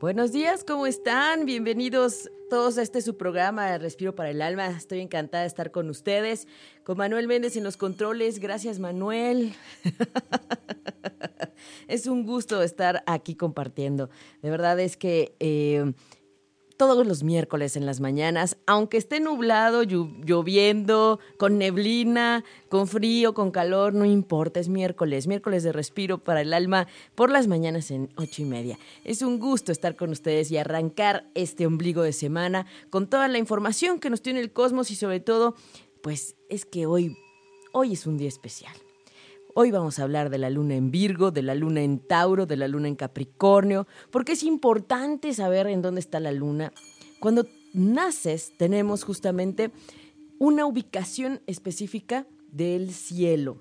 Buenos días, ¿cómo están? Bienvenidos todos a este su programa Respiro para el Alma. Estoy encantada de estar con ustedes, con Manuel Méndez en los controles. Gracias, Manuel. es un gusto estar aquí compartiendo. De verdad es que eh, todos los miércoles en las mañanas, aunque esté nublado, lloviendo, con neblina, con frío, con calor, no importa, es miércoles, miércoles de respiro para el alma por las mañanas en ocho y media. Es un gusto estar con ustedes y arrancar este ombligo de semana con toda la información que nos tiene el cosmos y sobre todo, pues es que hoy, hoy es un día especial. Hoy vamos a hablar de la luna en Virgo, de la luna en Tauro, de la luna en Capricornio, porque es importante saber en dónde está la luna. Cuando naces tenemos justamente una ubicación específica del cielo.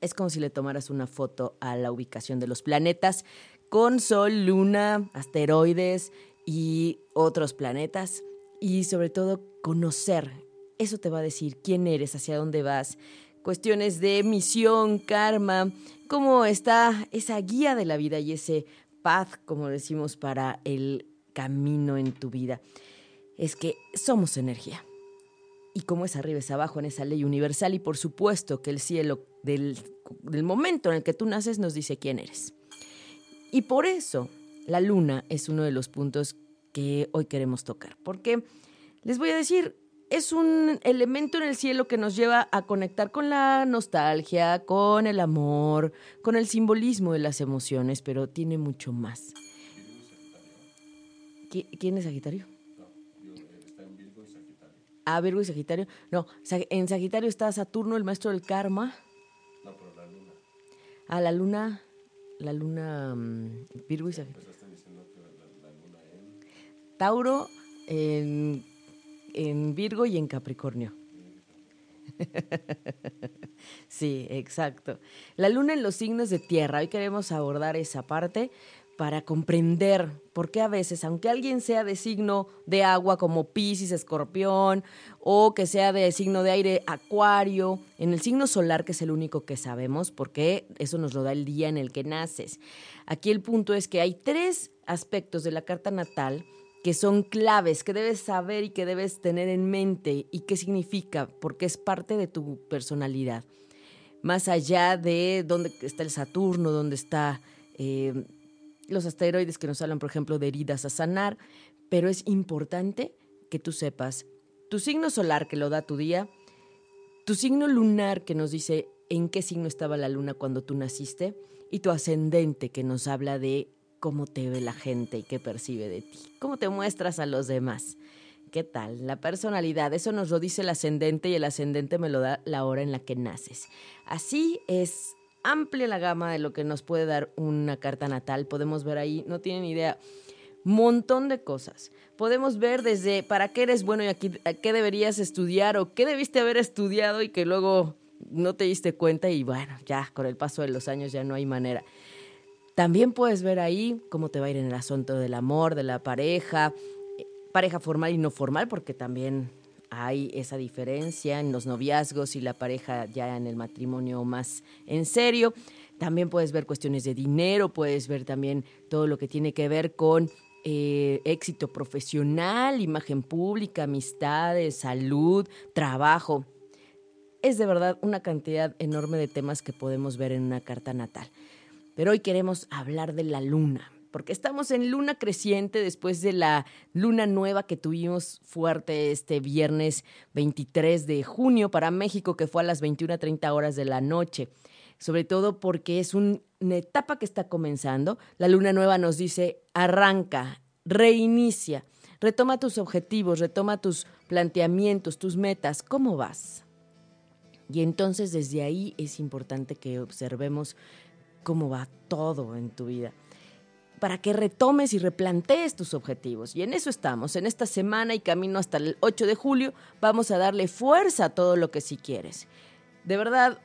Es como si le tomaras una foto a la ubicación de los planetas con Sol, Luna, asteroides y otros planetas. Y sobre todo conocer. Eso te va a decir quién eres, hacia dónde vas, cuestiones de misión, karma, cómo está esa guía de la vida y ese path, como decimos, para el camino en tu vida. Es que somos energía. Y como es arriba es abajo en esa ley universal y por supuesto que el cielo del, del momento en el que tú naces nos dice quién eres. Y por eso la luna es uno de los puntos que hoy queremos tocar. Porque les voy a decir, es un elemento en el cielo que nos lleva a conectar con la nostalgia, con el amor, con el simbolismo de las emociones, pero tiene mucho más. ¿Quién es Sagitario? está en Virgo y Sagitario. Ah, Virgo y Sagitario. No, en Sagitario está Saturno, el maestro del karma. No, pero la luna. Ah, la luna, la luna mm, Virgo y Sagitario. Tauro en en Virgo y en Capricornio. Sí, exacto. La luna en los signos de tierra. Hoy queremos abordar esa parte para comprender por qué a veces, aunque alguien sea de signo de agua como Pisces, Escorpión, o que sea de signo de aire, Acuario, en el signo solar, que es el único que sabemos, porque eso nos lo da el día en el que naces. Aquí el punto es que hay tres aspectos de la carta natal que son claves, que debes saber y que debes tener en mente y qué significa, porque es parte de tu personalidad. Más allá de dónde está el Saturno, dónde están eh, los asteroides que nos hablan, por ejemplo, de heridas a sanar, pero es importante que tú sepas tu signo solar que lo da tu día, tu signo lunar que nos dice en qué signo estaba la luna cuando tú naciste y tu ascendente que nos habla de cómo te ve la gente y qué percibe de ti, cómo te muestras a los demás. ¿Qué tal? La personalidad, eso nos lo dice el ascendente y el ascendente me lo da la hora en la que naces. Así es amplia la gama de lo que nos puede dar una carta natal. Podemos ver ahí, no tienen idea, montón de cosas. Podemos ver desde para qué eres bueno y aquí, a qué deberías estudiar o qué debiste haber estudiado y que luego no te diste cuenta y bueno, ya con el paso de los años ya no hay manera. También puedes ver ahí cómo te va a ir en el asunto del amor, de la pareja, pareja formal y no formal, porque también hay esa diferencia en los noviazgos y la pareja ya en el matrimonio más en serio. También puedes ver cuestiones de dinero, puedes ver también todo lo que tiene que ver con eh, éxito profesional, imagen pública, amistades, salud, trabajo. Es de verdad una cantidad enorme de temas que podemos ver en una carta natal. Pero hoy queremos hablar de la luna, porque estamos en luna creciente después de la luna nueva que tuvimos fuerte este viernes 23 de junio para México, que fue a las 21.30 horas de la noche. Sobre todo porque es una etapa que está comenzando. La luna nueva nos dice, arranca, reinicia, retoma tus objetivos, retoma tus planteamientos, tus metas, ¿cómo vas? Y entonces desde ahí es importante que observemos cómo va todo en tu vida para que retomes y replantees tus objetivos. Y en eso estamos. En esta semana y camino hasta el 8 de julio vamos a darle fuerza a todo lo que sí quieres. De verdad,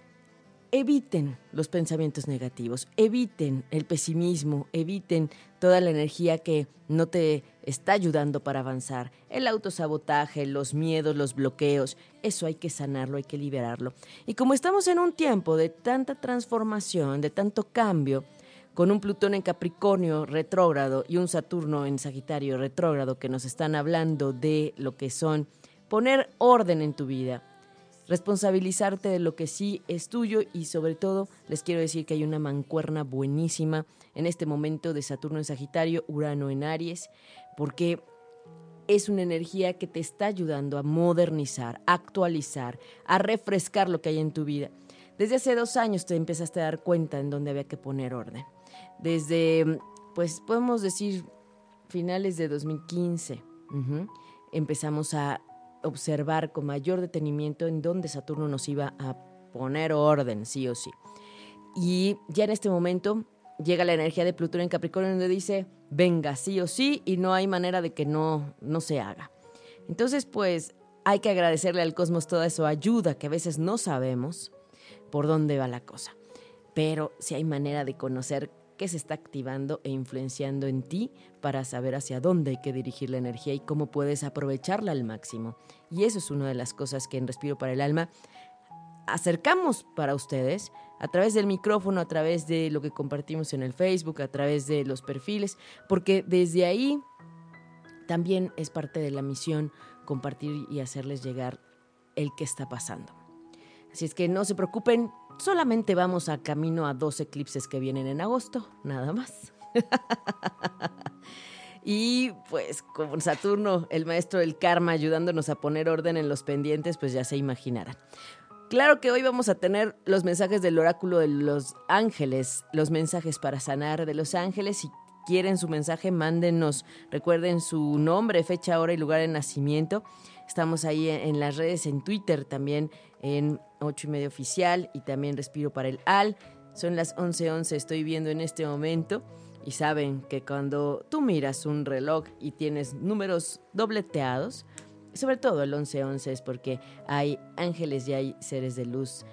eviten los pensamientos negativos, eviten el pesimismo, eviten toda la energía que no te está ayudando para avanzar. El autosabotaje, los miedos, los bloqueos, eso hay que sanarlo, hay que liberarlo. Y como estamos en un tiempo de tanta transformación, de tanto cambio, con un Plutón en Capricornio retrógrado y un Saturno en Sagitario retrógrado que nos están hablando de lo que son poner orden en tu vida, responsabilizarte de lo que sí es tuyo y sobre todo les quiero decir que hay una mancuerna buenísima en este momento de Saturno en Sagitario, Urano en Aries, porque es una energía que te está ayudando a modernizar, a actualizar, a refrescar lo que hay en tu vida. Desde hace dos años te empezaste a dar cuenta en dónde había que poner orden. Desde, pues podemos decir, finales de 2015, empezamos a observar con mayor detenimiento en dónde Saturno nos iba a poner orden, sí o sí. Y ya en este momento llega la energía de Plutón en Capricornio donde dice, venga, sí o sí, y no hay manera de que no, no se haga. Entonces, pues hay que agradecerle al cosmos toda esa ayuda que a veces no sabemos por dónde va la cosa. Pero si hay manera de conocer qué se está activando e influenciando en ti para saber hacia dónde hay que dirigir la energía y cómo puedes aprovecharla al máximo. Y eso es una de las cosas que en Respiro para el Alma acercamos para ustedes a través del micrófono, a través de lo que compartimos en el Facebook, a través de los perfiles, porque desde ahí también es parte de la misión compartir y hacerles llegar el que está pasando. Así es que no se preocupen, solamente vamos a camino a dos eclipses que vienen en agosto, nada más. y pues con Saturno, el maestro del karma, ayudándonos a poner orden en los pendientes, pues ya se imaginarán. Claro que hoy vamos a tener los mensajes del oráculo de los ángeles, los mensajes para sanar de los ángeles. Si quieren su mensaje, mándenos. Recuerden su nombre, fecha, hora y lugar de nacimiento. Estamos ahí en las redes, en Twitter también, en 8 y medio oficial y también respiro para el AL. Son las 11:11, 11, estoy viendo en este momento. Y saben que cuando tú miras un reloj y tienes números dobleteados, sobre todo el 1111 11 es porque hay ángeles y hay seres de luz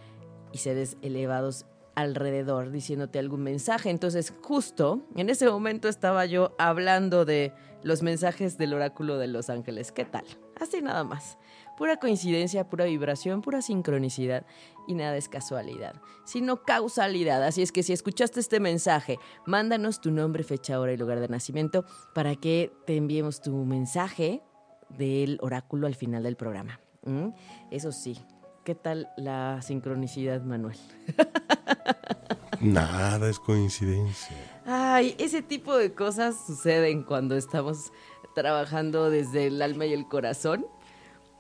y seres elevados alrededor diciéndote algún mensaje. Entonces, justo en ese momento estaba yo hablando de los mensajes del oráculo de los ángeles. ¿Qué tal? Así nada más. Pura coincidencia, pura vibración, pura sincronicidad y nada es casualidad, sino causalidad. Así es que si escuchaste este mensaje, mándanos tu nombre, fecha, hora y lugar de nacimiento para que te enviemos tu mensaje del oráculo al final del programa. ¿Mm? Eso sí, ¿qué tal la sincronicidad, Manuel? Nada es coincidencia. Ay, ese tipo de cosas suceden cuando estamos trabajando desde el alma y el corazón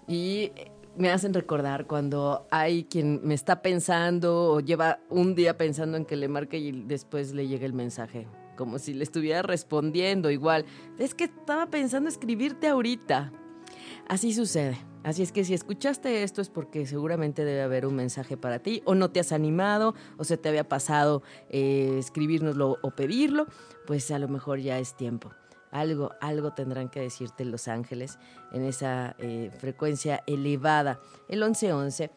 y me hacen recordar cuando hay quien me está pensando o lleva un día pensando en que le marque y después le llega el mensaje, como si le estuviera respondiendo igual. Es que estaba pensando escribirte ahorita. Así sucede. Así es que si escuchaste esto es porque seguramente debe haber un mensaje para ti o no te has animado o se te había pasado eh, escribirnoslo o pedirlo, pues a lo mejor ya es tiempo. Algo, algo tendrán que decirte los ángeles en esa eh, frecuencia elevada. El 1111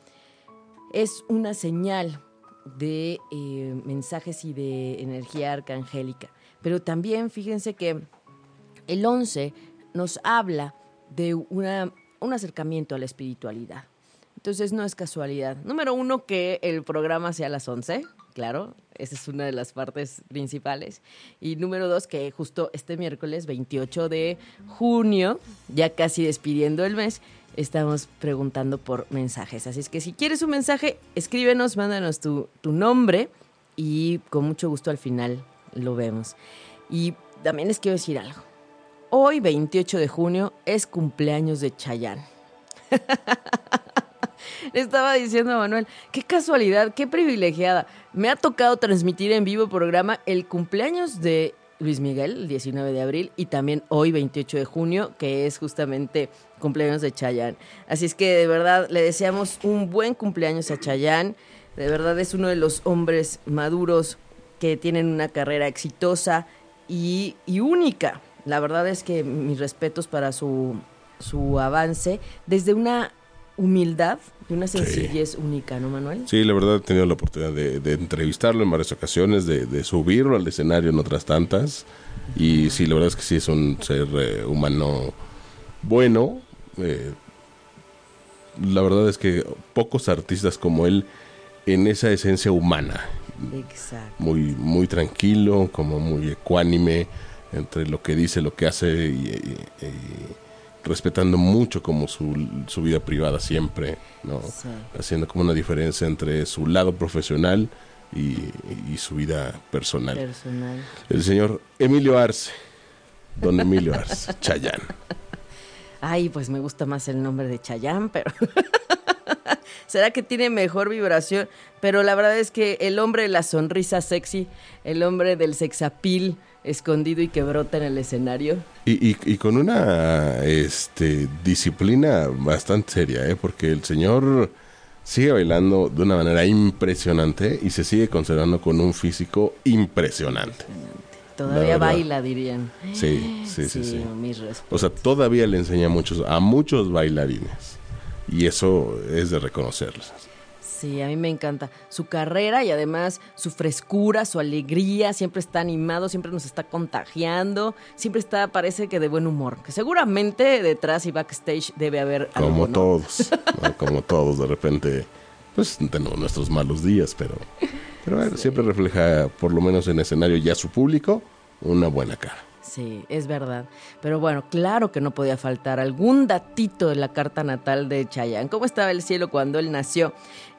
es una señal de eh, mensajes y de energía arcangélica. Pero también fíjense que el 11 nos habla de una, un acercamiento a la espiritualidad. Entonces no es casualidad. Número uno, que el programa sea a las 11, claro, esa es una de las partes principales. Y número dos, que justo este miércoles 28 de junio, ya casi despidiendo el mes, estamos preguntando por mensajes. Así es que si quieres un mensaje, escríbenos, mándanos tu, tu nombre y con mucho gusto al final lo vemos. Y también les quiero decir algo. Hoy, 28 de junio, es cumpleaños de Chayán. Le estaba diciendo a Manuel, qué casualidad, qué privilegiada. Me ha tocado transmitir en vivo programa el cumpleaños de Luis Miguel, el 19 de abril, y también hoy, 28 de junio, que es justamente cumpleaños de Chayán. Así es que de verdad le deseamos un buen cumpleaños a Chayán. De verdad es uno de los hombres maduros que tienen una carrera exitosa y, y única. La verdad es que mis respetos para su, su avance desde una humildad y una sencillez única, ¿no, Manuel? Sí, la verdad he tenido la oportunidad de, entrevistarlo en varias ocasiones, de, subirlo al escenario en otras tantas. Y sí, la verdad es que sí es un ser eh, humano bueno. Eh, la verdad es que pocos artistas como él en esa esencia humana. Exacto. Muy, muy tranquilo, como muy ecuánime entre lo que dice, lo que hace y, respetando mucho como su, su, vida privada siempre, ¿no? Haciendo como una diferencia entre su lado profesional y, y su vida personal. personal. El señor Emilio Arce, don Emilio Arce, Chayán. Ay, pues me gusta más el nombre de Chayán, pero será que tiene mejor vibración, pero la verdad es que el hombre de la sonrisa sexy, el hombre del sexapil escondido y que brota en el escenario. Y, y, con una este, disciplina bastante seria, ¿eh? porque el señor sigue bailando de una manera impresionante y se sigue conservando con un físico impresionante. Todavía baila, dirían. Sí, sí, sí, sí. o sea, todavía le enseña a muchos, a muchos bailarines. Y eso es de reconocerles. Sí, a mí me encanta su carrera y además su frescura, su alegría, siempre está animado, siempre nos está contagiando, siempre está, parece que de buen humor, que seguramente detrás y backstage debe haber algo, Como todos, como todos, de repente, pues tenemos nuestros malos días, pero pero siempre refleja, por lo menos en escenario ya su público, una buena cara. Sí, es verdad. Pero bueno, claro que no podía faltar algún datito de la carta natal de Chayanne. ¿Cómo estaba el cielo cuando él nació?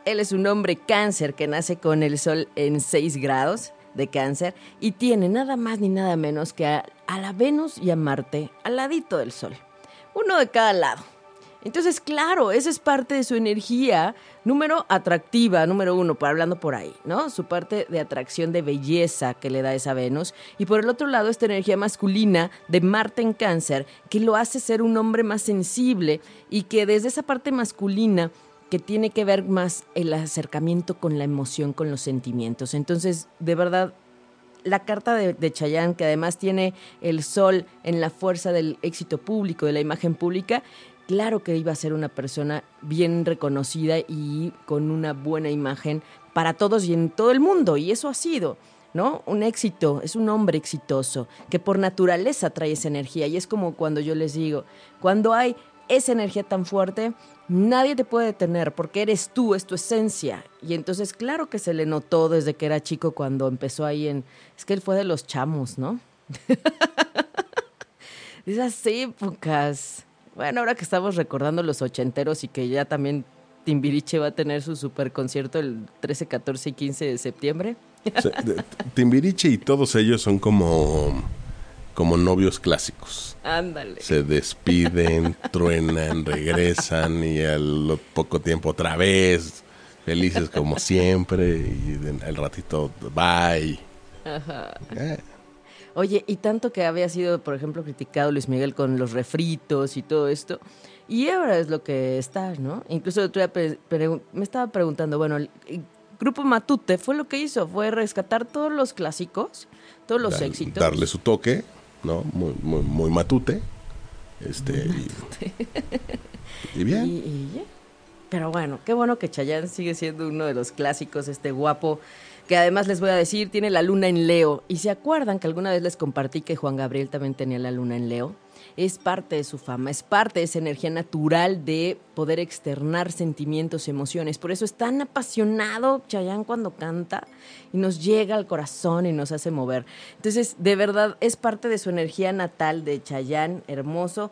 Él es un hombre cáncer que nace con el sol en 6 grados de cáncer y tiene nada más ni nada menos que a, a la Venus y a Marte al ladito del sol. Uno de cada lado. Entonces, claro, esa es parte de su energía, número atractiva, número uno, por hablando por ahí, ¿no? Su parte de atracción de belleza que le da esa Venus. Y por el otro lado, esta energía masculina de Marte en cáncer, que lo hace ser un hombre más sensible y que desde esa parte masculina que tiene que ver más el acercamiento con la emoción, con los sentimientos. Entonces, de verdad, la carta de, de Chayanne, que además tiene el sol en la fuerza del éxito público, de la imagen pública, claro que iba a ser una persona bien reconocida y con una buena imagen para todos y en todo el mundo, y eso ha sido. ¿no? Un éxito, es un hombre exitoso, que por naturaleza trae esa energía. Y es como cuando yo les digo, cuando hay esa energía tan fuerte, nadie te puede detener porque eres tú, es tu esencia. Y entonces, claro que se le notó desde que era chico cuando empezó ahí en. Es que él fue de los chamos, ¿no? esas épocas. Bueno, ahora que estamos recordando los ochenteros y que ya también Timbiriche va a tener su super concierto el 13, 14 y 15 de septiembre. Timbiriche y todos ellos son como, como novios clásicos. Ándale. Se despiden, truenan, regresan y al poco tiempo otra vez, felices como siempre y el ratito bye. Ajá. Eh. Oye, y tanto que había sido, por ejemplo, criticado Luis Miguel con los refritos y todo esto, y ahora es lo que está, ¿no? Incluso el otro día me estaba preguntando, bueno, el, Grupo Matute fue lo que hizo, fue rescatar todos los clásicos, todos los éxitos. Darle su toque, ¿no? Muy, muy, muy matute. Este, Y, bien. pero bueno, qué bueno que Chayanne sigue siendo uno de los clásicos, este guapo que además les voy a decir, tiene la luna en Leo. Y se acuerdan que alguna vez les compartí que Juan Gabriel también tenía la luna en Leo. Es parte de su fama, es parte de esa energía natural de poder externar sentimientos, emociones. Por eso es tan apasionado Chayán cuando canta y nos llega al corazón y nos hace mover. Entonces, de verdad, es parte de su energía natal de Chayán, hermoso.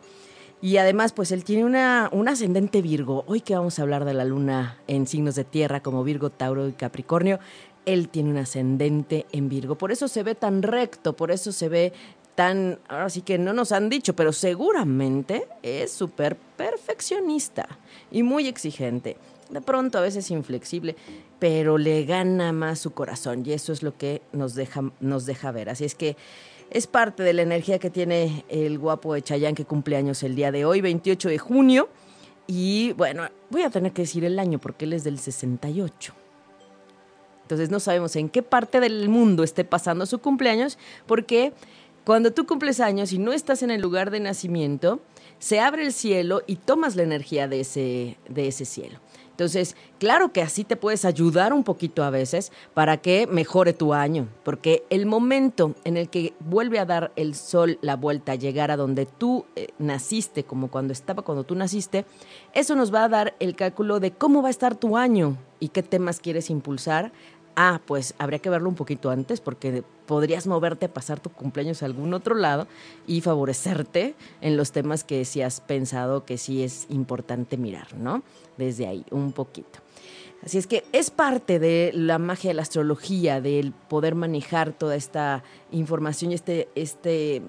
Y además, pues él tiene una, un ascendente Virgo. Hoy que vamos a hablar de la luna en signos de tierra como Virgo, Tauro y Capricornio, él tiene un ascendente en Virgo. Por eso se ve tan recto, por eso se ve tan, ahora sí que no nos han dicho, pero seguramente es súper perfeccionista y muy exigente. De pronto a veces inflexible, pero le gana más su corazón y eso es lo que nos deja, nos deja ver. Así es que es parte de la energía que tiene el guapo de Chayán que cumple años el día de hoy, 28 de junio. Y bueno, voy a tener que decir el año porque él es del 68. Entonces no sabemos en qué parte del mundo esté pasando su cumpleaños porque Cuando tú cumples años y no estás en el lugar de nacimiento, se abre el cielo y tomas la energía de ese, de ese cielo. Entonces, claro que así te puedes ayudar un poquito a veces para que mejore tu año, porque el momento en el que vuelve a dar el sol la vuelta, llegar a donde tú eh, naciste, como cuando estaba cuando tú naciste, eso nos va a dar el cálculo de cómo va a estar tu año y qué temas quieres impulsar Ah, pues habría que verlo un poquito antes porque podrías moverte a pasar tu cumpleaños a algún otro lado y favorecerte en los temas que sí has pensado que sí es importante mirar, ¿no? Desde ahí, un poquito. Así es que es parte de la magia de la astrología, del poder manejar toda esta información y este, este,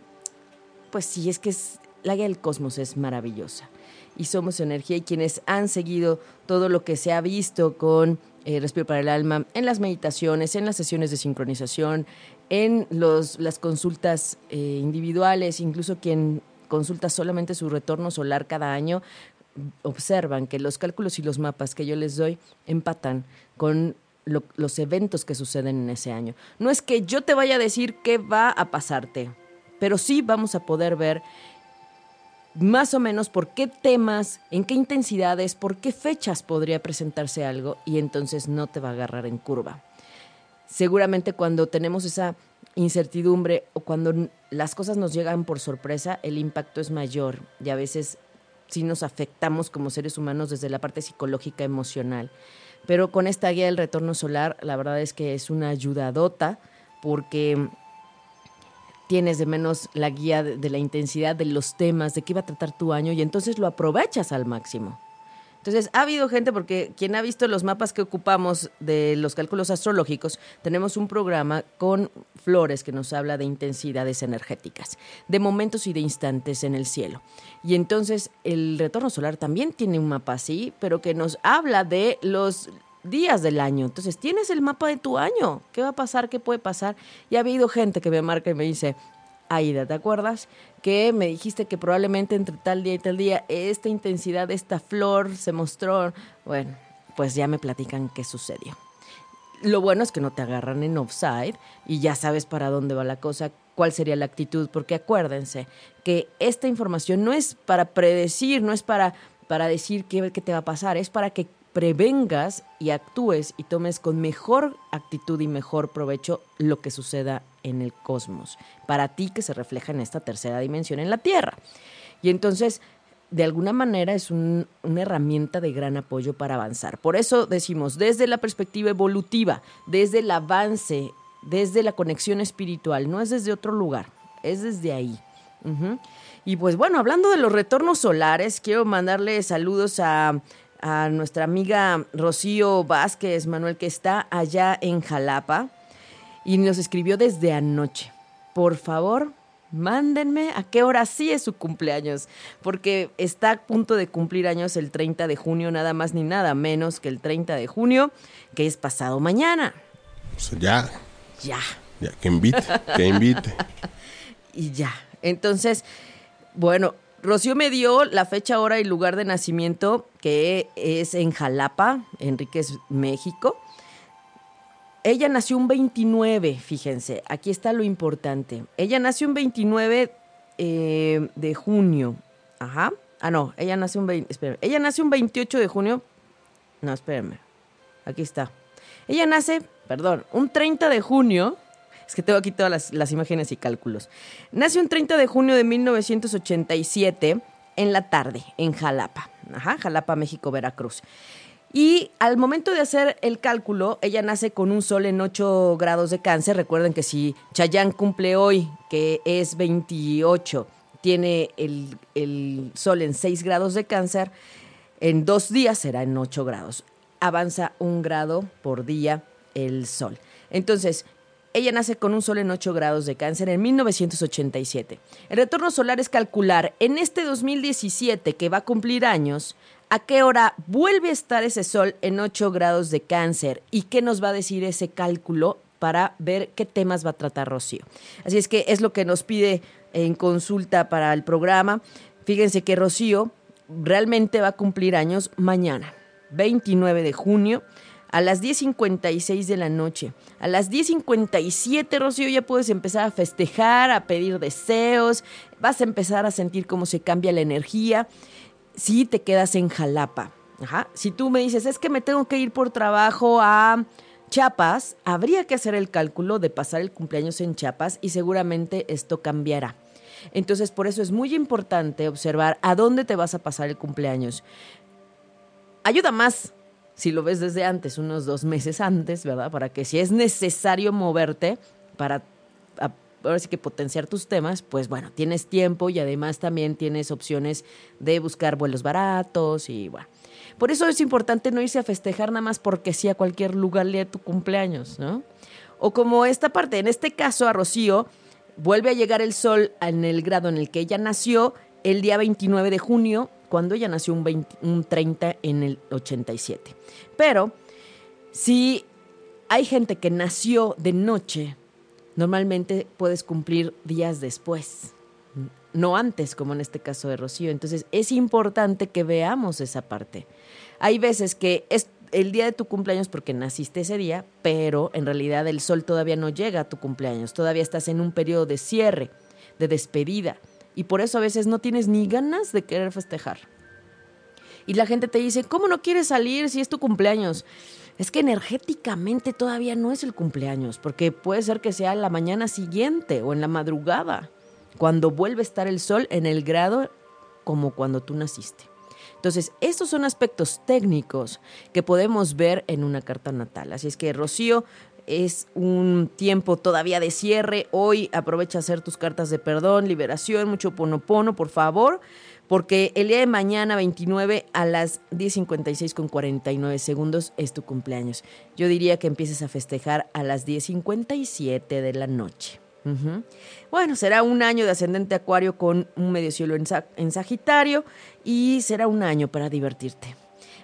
pues sí, es que es, la guía del cosmos es maravillosa. Y somos energía y quienes han seguido todo lo que se ha visto con eh, Respiro para el Alma, en las meditaciones, en las sesiones de sincronización, en los, las consultas eh, individuales, incluso quien consulta solamente su retorno solar cada año, observan que los cálculos y los mapas que yo les doy empatan con los eventos que suceden en ese año. No es que yo te vaya a decir qué va a pasarte, pero sí vamos a poder ver más o menos por qué temas, en qué intensidades, por qué fechas podría presentarse algo y entonces no te va a agarrar en curva. Seguramente cuando tenemos esa incertidumbre o cuando las cosas nos llegan por sorpresa, el impacto es mayor y a veces sí nos afectamos como seres humanos desde la parte psicológica, emocional. Pero con esta guía del retorno solar, la verdad es que es una ayudadota porque tienes de menos la guía de, la intensidad de los temas, de qué va a tratar tu año y entonces lo aprovechas al máximo. Entonces, ha habido gente, porque quien ha visto los mapas que ocupamos de los cálculos astrológicos, tenemos un programa con flores que nos habla de intensidades energéticas, de momentos y de instantes en el cielo. Y entonces el retorno solar también tiene un mapa así, pero que nos habla de los días del año. Entonces, tienes el mapa de tu año. ¿Qué va a pasar? ¿Qué puede pasar? Y ha habido gente que me marca y me dice, Aida, ¿te acuerdas? Que me dijiste que probablemente entre tal día y tal día esta intensidad esta flor se mostró. Bueno, pues ya me platican qué sucedió. Lo bueno es que no te agarran en offside y ya sabes para dónde va la cosa, cuál sería la actitud, porque acuérdense que esta información no es para predecir, no es para, para decir qué, qué te va a pasar, es para que prevengas y actúes y tomes con mejor actitud y mejor provecho lo que suceda en el cosmos, para ti que se refleja en esta tercera dimensión en la Tierra. Y entonces, de alguna manera es una herramienta de gran apoyo para avanzar. Por eso decimos, desde la perspectiva evolutiva, desde el avance, desde la conexión espiritual, no es desde otro lugar, es desde ahí. Y pues bueno, hablando de los retornos solares, quiero mandarle saludos a a nuestra amiga Rocío Vázquez Manuel, que está allá en Jalapa y nos escribió desde anoche. Por favor, mándenme a qué hora sí es su cumpleaños, porque está a punto de cumplir años el 30 de junio, nada más ni nada menos que el 30 de junio, que es pasado mañana. ya. Ya. Ya, que invite, que invite. y ya. Entonces, bueno, Rocío me dio la fecha, hora y lugar de nacimiento, que es en Jalapa, Enríquez, México. Ella nació un 29, fíjense, aquí está lo importante. Ella nació un 29 eh, de junio. Ajá. Ah, no, ella nació un 20, ella nació un 28 de junio. No, espérenme. Aquí está. Ella nace, perdón, un 30 de junio es que tengo aquí todas las, imágenes y cálculos. Nació un 30 de junio de 1987 en la tarde, en Jalapa. Ajá, Jalapa, México, Veracruz. Y al momento de hacer el cálculo, ella nace con un sol en 8 grados de cáncer. Recuerden que si Chayán cumple hoy, que es 28, tiene el, el sol en 6 grados de cáncer, en dos días será en 8 grados. Avanza un grado por día el sol. Entonces, ella nace con un sol en 8 grados de cáncer en 1987. El retorno solar es calcular en este 2017 que va a cumplir años, a qué hora vuelve a estar ese sol en 8 grados de cáncer y qué nos va a decir ese cálculo para ver qué temas va a tratar Rocío. Así es que es lo que nos pide en consulta para el programa. Fíjense que Rocío realmente va a cumplir años mañana, 29 de junio a las 10.56 de la noche. A las 10.57, Rocío, ya puedes empezar a festejar, a pedir deseos, vas a empezar a sentir cómo se cambia la energía si te quedas en Jalapa. Ajá. Si tú me dices, es que me tengo que ir por trabajo a Chiapas, habría que hacer el cálculo de pasar el cumpleaños en Chiapas y seguramente esto cambiará. Entonces, por eso es muy importante observar a dónde te vas a pasar el cumpleaños. Ayuda más si lo ves desde antes, unos dos meses antes, ¿verdad? Para que si es necesario moverte para ahora sí que potenciar tus temas, pues bueno, tienes tiempo y además también tienes opciones de buscar vuelos baratos y bueno. Por eso es importante no irse a festejar nada más porque sí a cualquier lugar de tu cumpleaños, ¿no? O como esta parte, en este caso a Rocío, vuelve a llegar el sol en el grado en el que ella nació el día 29 de junio, cuando ella nació un, un 30 en el 87. Pero si hay gente que nació de noche, normalmente puedes cumplir días después, no antes, como en este caso de Rocío. Entonces es importante que veamos esa parte. Hay veces que es el día de tu cumpleaños porque naciste ese día, pero en realidad el sol todavía no llega a tu cumpleaños, todavía estás en un periodo de cierre, de despedida, y por eso a veces no tienes ni ganas de querer festejar. Y la gente te dice, ¿cómo no quieres salir si es tu cumpleaños? Es que energéticamente todavía no es el cumpleaños, porque puede ser que sea la mañana siguiente o en la madrugada, cuando vuelve a estar el sol en el grado como cuando tú naciste. Entonces, estos son aspectos técnicos que podemos ver en una carta natal. Así es que, Rocío, es un tiempo todavía de cierre. Hoy aprovecha hacer tus cartas de perdón, liberación, mucho ponopono, por favor, porque el día de mañana, 29 a las 10.56 con 49 segundos, es tu cumpleaños. Yo diría que empieces a festejar a las 10.57 de la noche. Bueno, será un año de ascendente acuario con un medio cielo en, Sagitario y será un año para divertirte.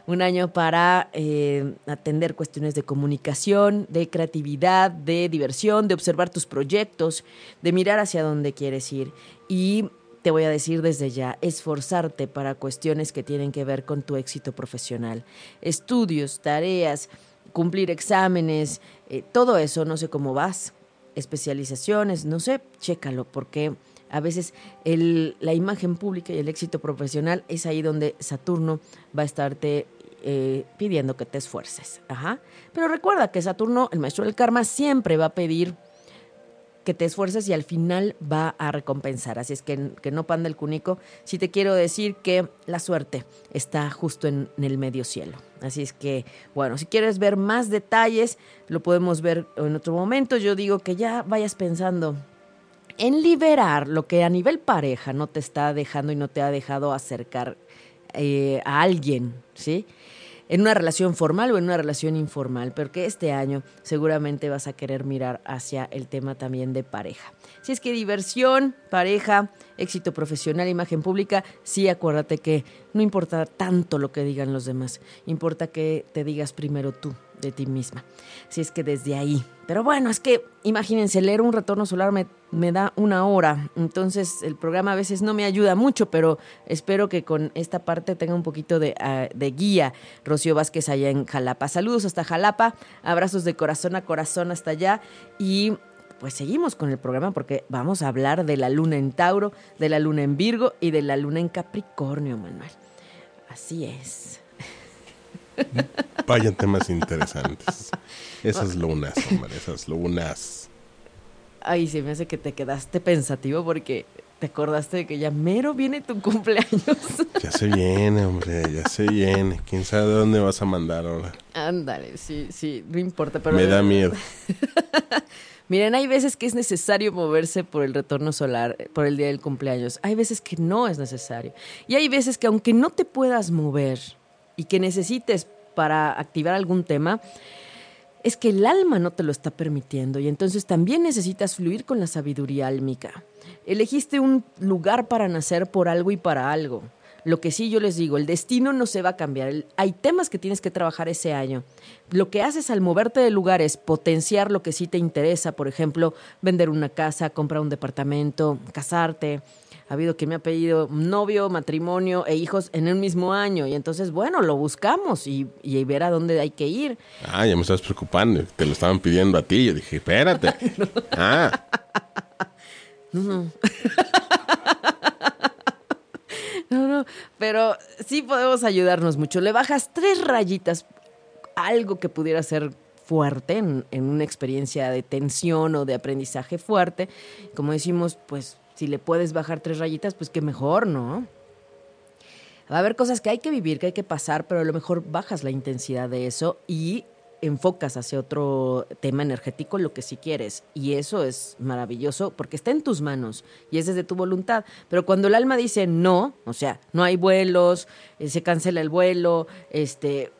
Un año para eh, atender cuestiones de comunicación, de creatividad, de diversión, de observar tus proyectos, de mirar hacia dónde quieres ir. Y te voy a decir desde ya, esforzarte para cuestiones que tienen que ver con tu éxito profesional. Estudios, tareas, cumplir exámenes, eh, todo eso, no sé cómo vas, especializaciones, no sé, chécalo, porque a veces la imagen pública y el éxito profesional es ahí donde Saturno va a estarte eh, pidiendo que te esfuerces. Ajá. Pero recuerda que Saturno, el maestro del karma, siempre va a pedir que te esfuerces y al final va a recompensar. Así es que, que no panda el cunico. Si te quiero decir que la suerte está justo en, el medio cielo. Así es que, bueno, si quieres ver más detalles, lo podemos ver en otro momento. Yo digo que ya vayas pensando en liberar lo que a nivel pareja no te está dejando y no te ha dejado acercar eh, a alguien, ¿sí? En una relación formal o en una relación informal, porque este año seguramente vas a querer mirar hacia el tema también de pareja. Si es que diversión, pareja, éxito profesional, imagen pública, sí acuérdate que no importa tanto lo que digan los demás, importa que te digas primero tú de ti misma. Si es que desde ahí. Pero bueno, es que imagínense, leer un retorno solar me, me, da una hora. Entonces el programa a veces no me ayuda mucho, pero espero que con esta parte tenga un poquito de, ah, de guía. Rocío Vázquez allá en Jalapa. Saludos hasta Jalapa, abrazos de corazón a corazón hasta allá. Y pues seguimos con el programa porque vamos a hablar de la luna en Tauro, de la luna en Virgo y de la luna en Capricornio, Manuel. Así es. Vayan temas interesantes. Esas lunas, hombre, esas lunas. Ay, se me hace que te quedaste pensativo porque te acordaste de que ya mero viene tu cumpleaños. Ya se viene, hombre, ya se viene. ¿Quién sabe de dónde vas a mandar ahora? Ándale, sí, sí, no importa. Pero me da miedo. Miren, hay veces que es necesario moverse por el retorno solar, por el día del cumpleaños. Hay veces que no es necesario. Y hay veces que aunque no te puedas mover, y que necesites para activar algún tema, es que el alma no te lo está permitiendo y entonces también necesitas fluir con la sabiduría álmica. Elegiste un lugar para nacer por algo y para algo. Lo que sí yo les digo, el destino no se va a cambiar. Hay temas que tienes que trabajar ese año. Lo que haces al moverte de lugar es potenciar lo que sí te interesa, por ejemplo, vender una casa, comprar un departamento, casarte, Ha habido que me ha pedido novio, matrimonio e hijos en un mismo año. Y entonces, bueno, lo buscamos y, y ver a dónde hay que ir. Ah, ya me estás preocupando. Te lo estaban pidiendo a ti. Yo dije, espérate. Ah. No, no, pero sí podemos ayudarnos mucho. Le bajas tres rayitas, algo que pudiera ser fuerte en, en, una experiencia de tensión o de aprendizaje fuerte. Como decimos, pues si le puedes bajar tres rayitas, pues qué mejor, ¿no? Va a haber cosas que hay que vivir, que hay que pasar, pero a lo mejor bajas la intensidad de eso y enfocas hacia otro tema energético lo que sí quieres. Y eso es maravilloso porque está en tus manos y es desde tu voluntad. Pero cuando el alma dice no, o sea, no hay vuelos, eh, se cancela el vuelo, este,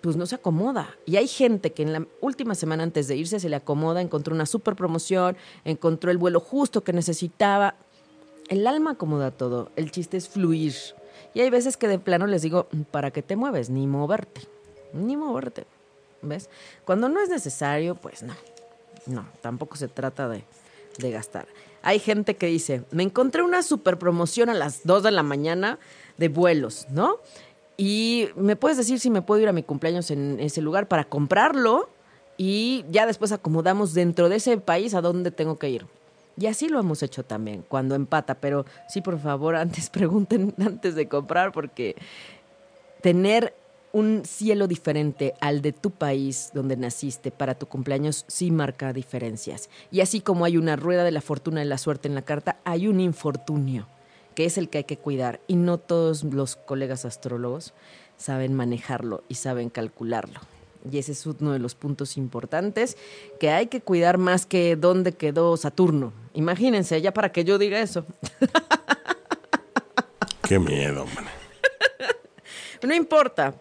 pues no se acomoda. Y hay gente que en la última semana antes de irse se le acomoda, encontró una super promoción, encontró el vuelo justo que necesitaba. El alma acomoda todo, el chiste es fluir. Y hay veces que de plano les digo, ¿para qué te mueves? Ni moverte, ni moverte. ¿Ves? Cuando no es necesario, pues no. No, tampoco se trata de, de gastar. Hay gente que dice, me encontré una super promoción a las 2 de la mañana de vuelos, ¿no? Y me puedes decir si me puedo ir a mi cumpleaños en ese lugar para comprarlo y ya después acomodamos dentro de ese país a dónde tengo que ir. Y así lo hemos hecho también, cuando empata, pero sí, por favor, antes pregunten antes de comprar porque tener un cielo diferente al de tu país donde naciste para tu cumpleaños sí marca diferencias. Y así como hay una rueda de la fortuna y la suerte en la carta, hay un infortunio, que es el que hay que cuidar. Y no todos los colegas astrólogos saben manejarlo y saben calcularlo. Y ese es uno de los puntos importantes que hay que cuidar más que dónde quedó Saturno. Imagínense, ya para que yo diga eso. Qué miedo, man. No importa,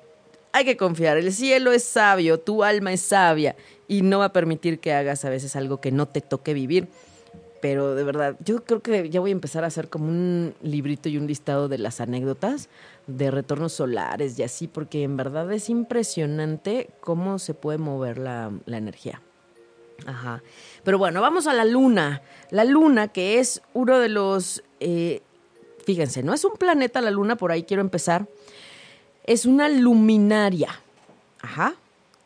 hay que confiar. El cielo es sabio, tu alma es sabia y no va a permitir que hagas a veces algo que no te toque vivir. Pero de verdad, yo creo que ya voy a empezar a hacer como un librito y un listado de las anécdotas de retornos solares y así, porque en verdad es impresionante cómo se puede mover la, la energía. Ajá. Pero bueno, vamos a la luna. La luna, que es uno de los... Eh, fíjense, no es un planeta la luna, por ahí quiero empezar es una luminaria. Ajá.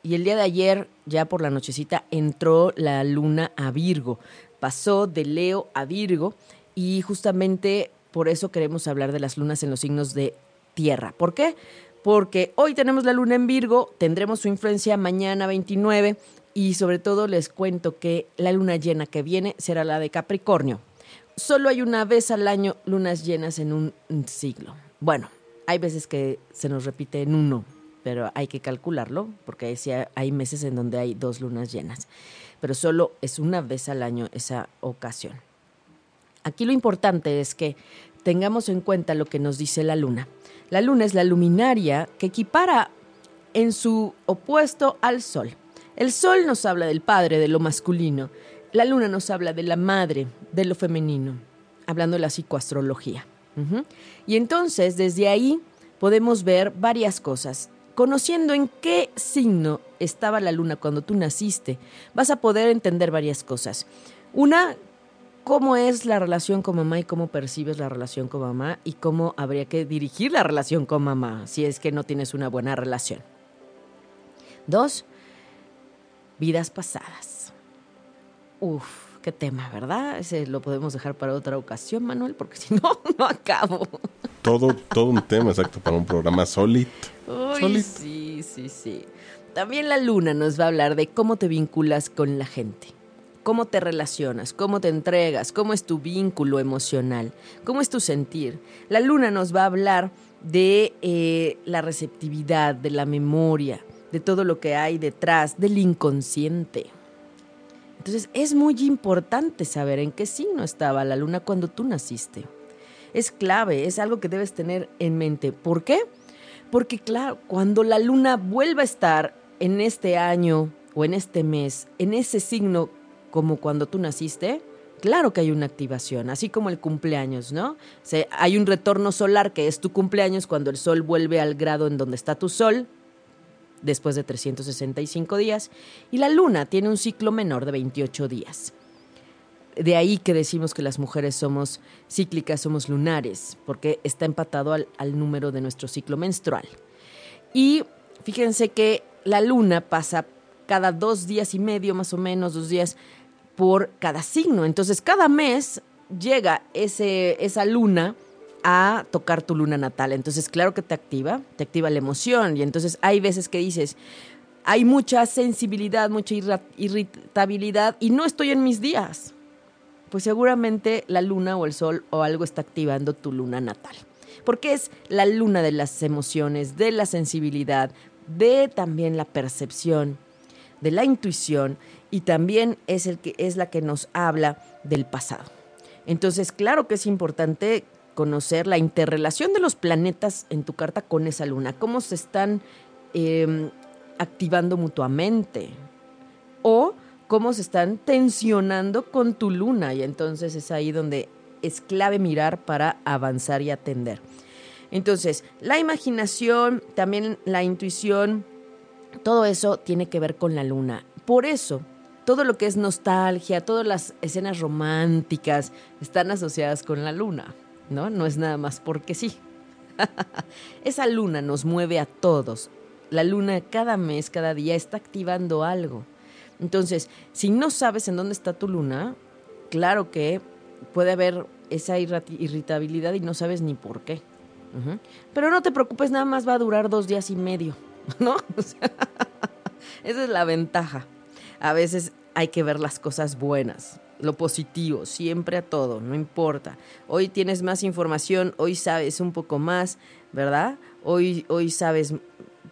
Y el día de ayer, ya por la nochecita, entró la luna a Virgo. Pasó de Leo a Virgo y justamente por eso queremos hablar de las lunas en los signos de tierra. ¿Por qué? Porque hoy tenemos la luna en Virgo, tendremos su influencia mañana 29 y sobre todo les cuento que la luna llena que viene será la de Capricornio. Solo hay una vez al año lunas llenas en un siglo. Bueno, hay veces que se nos repite en uno, pero hay que calcularlo, porque hay meses en donde hay dos lunas llenas. Pero solo es una vez al año esa ocasión. Aquí lo importante es que tengamos en cuenta lo que nos dice la luna. La luna es la luminaria que equipara en su opuesto al sol. El sol nos habla del padre, de lo masculino. La luna nos habla de la madre, de lo femenino, hablando de la psicoastrología. Y entonces, desde ahí podemos ver varias cosas. Conociendo en qué signo estaba la luna cuando tú naciste, vas a poder entender varias cosas. Una, cómo es la relación con mamá y cómo percibes la relación con mamá y cómo habría que dirigir la relación con mamá si es que no tienes una buena relación. Dos, vidas pasadas. Uf, qué tema, ¿verdad? Ese lo podemos dejar para otra ocasión, Manuel, porque si no, no acabo. Todo, todo un tema exacto para un programa sólido. Uy, sí, sí, sí. También la luna nos va a hablar de cómo te vinculas con la gente. Cómo te relacionas, cómo te entregas, cómo es tu vínculo emocional, cómo es tu sentir. La luna nos va a hablar de eh, la receptividad, de la memoria, de todo lo que hay detrás, del inconsciente. Entonces es muy importante saber en qué signo estaba la luna cuando tú naciste. Es clave, es algo que debes tener en mente. ¿Por qué? Porque claro, cuando la luna vuelva a estar en este año o en este mes, en ese signo como cuando tú naciste, claro que hay una activación, así como el cumpleaños, ¿no? O hay un retorno solar que es tu cumpleaños cuando el sol vuelve al grado en donde está tu sol, después de 365 días, y la luna tiene un ciclo menor de 28 días. de ahí que decimos que las mujeres somos cíclicas, somos lunares, porque está empatado al, al número de nuestro ciclo menstrual. Y fíjense que la luna pasa cada dos días y medio, más o menos, dos días por cada signo. Entonces, cada mes llega ese, esa luna a tocar tu luna natal. Entonces, claro que te activa, te activa la emoción. Y entonces hay veces que dices, hay mucha sensibilidad, mucha irritabilidad y no estoy en mis días. Pues seguramente la luna o el sol o algo está activando tu luna natal. Porque es la luna de las emociones, de la sensibilidad, de también la percepción, de la intuición y también es, el que, es la que nos habla del pasado. Entonces, claro que es importante conocer la interrelación de los planetas en tu carta con esa luna, cómo se están em, activando mutuamente o cómo se están tensionando con tu luna y entonces es ahí donde es clave mirar para avanzar y atender. Entonces, la imaginación, también la intuición, todo eso tiene que ver con la luna. Por eso, todo lo que es nostalgia, todas las escenas románticas están asociadas con la luna, ¿no? No es nada más porque sí. Esa luna nos mueve a todos. La luna cada mes, cada día está activando algo. Entonces, si no sabes en dónde está tu luna, claro que puede haber esa irritabilidad y no sabes ni por qué. Pero no te preocupes, nada más va a durar dos días y medio, ¿no? esa es la ventaja. A veces hay que ver las cosas buenas, lo positivo, siempre a todo, no importa. Hoy tienes más información, hoy sabes un poco más, ¿verdad? Hoy, hoy sabes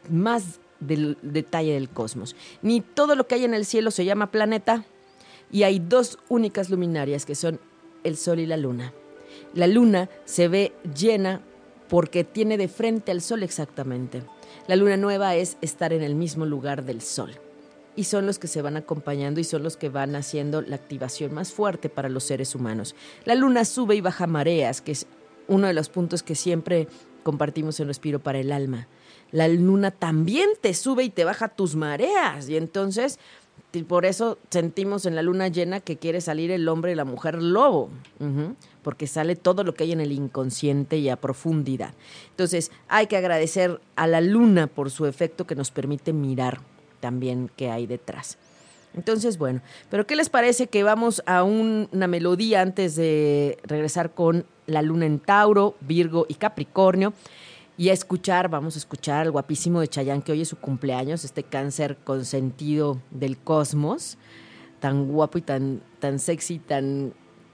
más del detalle del cosmos. Ni todo lo que hay en el cielo se llama planeta y hay dos únicas luminarias que son el Sol y la Luna. La Luna se ve llena porque tiene de frente al Sol exactamente. La luna nueva es estar en el mismo lugar del Sol. Y son los que se van acompañando y son los que van haciendo la activación más fuerte para los seres humanos. La luna sube y baja mareas, que es uno de los puntos que siempre compartimos en Respiro para el alma. La luna también te sube y te baja tus mareas. Y entonces y por eso sentimos en la luna llena que quiere salir el hombre y la mujer lobo, porque sale todo lo que hay en el inconsciente y a profundidad. Entonces hay que agradecer a la luna por su efecto que nos permite mirar también qué hay detrás. Entonces, bueno, pero ¿qué les parece que vamos a una melodía antes de regresar con la luna en Tauro, Virgo y Capricornio? Y a escuchar, vamos a escuchar al guapísimo de Chayán que hoy es su cumpleaños, este cáncer con sentido del cosmos, tan guapo y tan, tan sexy, tan,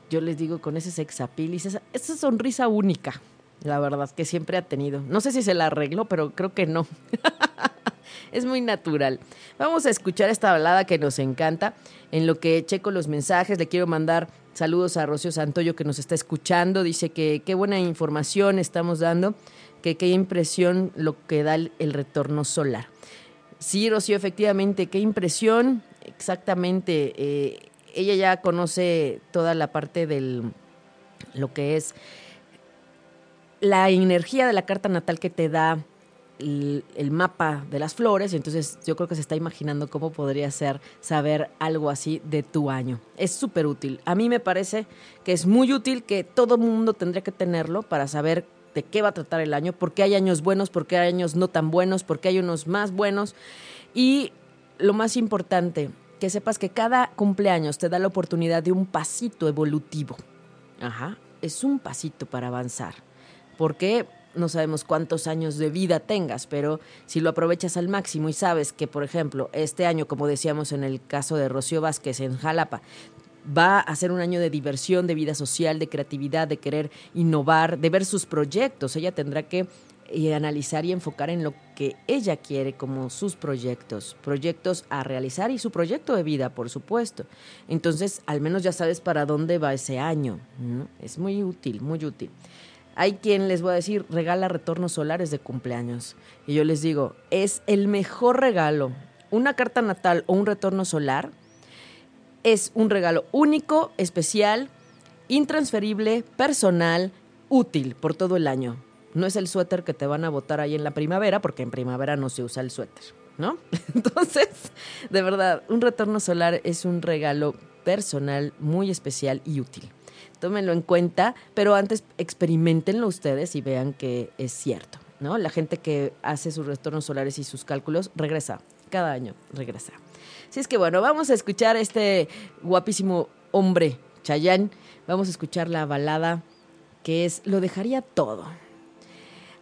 yo les digo, con ese sex appeal y esa, esa sonrisa única, la verdad, que siempre ha tenido. No sé si se la arregló, pero creo que no. es muy natural. Vamos a escuchar esta balada que nos encanta. En lo que checo los mensajes, le quiero mandar saludos a Rocío Santoyo que nos está escuchando. Dice que qué buena información estamos dando que qué impresión lo que da el, retorno solar. Sí, Rocío, efectivamente, qué impresión, exactamente. Eh, ella ya conoce toda la parte del lo que es la energía de la carta natal que te da el, mapa de las flores, entonces yo creo que se está imaginando cómo podría ser saber algo así de tu año. Es súper útil. A mí me parece que es muy útil que todo mundo tendría que tenerlo para saber de qué va a tratar el año, porque hay años buenos, porque hay años no tan buenos, porque hay unos más buenos. Y lo más importante, que sepas que cada cumpleaños te da la oportunidad de un pasito evolutivo. Ajá, es un pasito para avanzar. Porque no sabemos cuántos años de vida tengas, pero si lo aprovechas al máximo y sabes que, por ejemplo, este año, como decíamos en el caso de Rocío Vázquez en Jalapa, va a ser un año de diversión, de vida social, de creatividad, de querer innovar, de ver sus proyectos. Ella tendrá que eh, analizar y enfocar en lo que ella quiere como sus proyectos, proyectos a realizar y su proyecto de vida, por supuesto. Entonces, al menos ya sabes para dónde va ese año. Es muy útil, muy útil. Hay quien les voy a decir, regala retornos solares de cumpleaños. Y yo les digo, es el mejor regalo. Una carta natal o un retorno solar es un regalo único, especial, intransferible, personal, útil por todo el año. No es el suéter que te van a botar ahí en la primavera, porque en primavera no se usa el suéter, ¿no? Entonces, de verdad, un retorno solar es un regalo personal, muy especial y útil. Tómenlo en cuenta, pero antes experimentenlo ustedes y vean que es cierto. ¿no? La gente que hace sus retornos solares y sus cálculos regresa, cada año regresa. Así es que bueno, vamos a escuchar este guapísimo hombre, Chayán. Vamos a escuchar la balada que es Lo dejaría todo.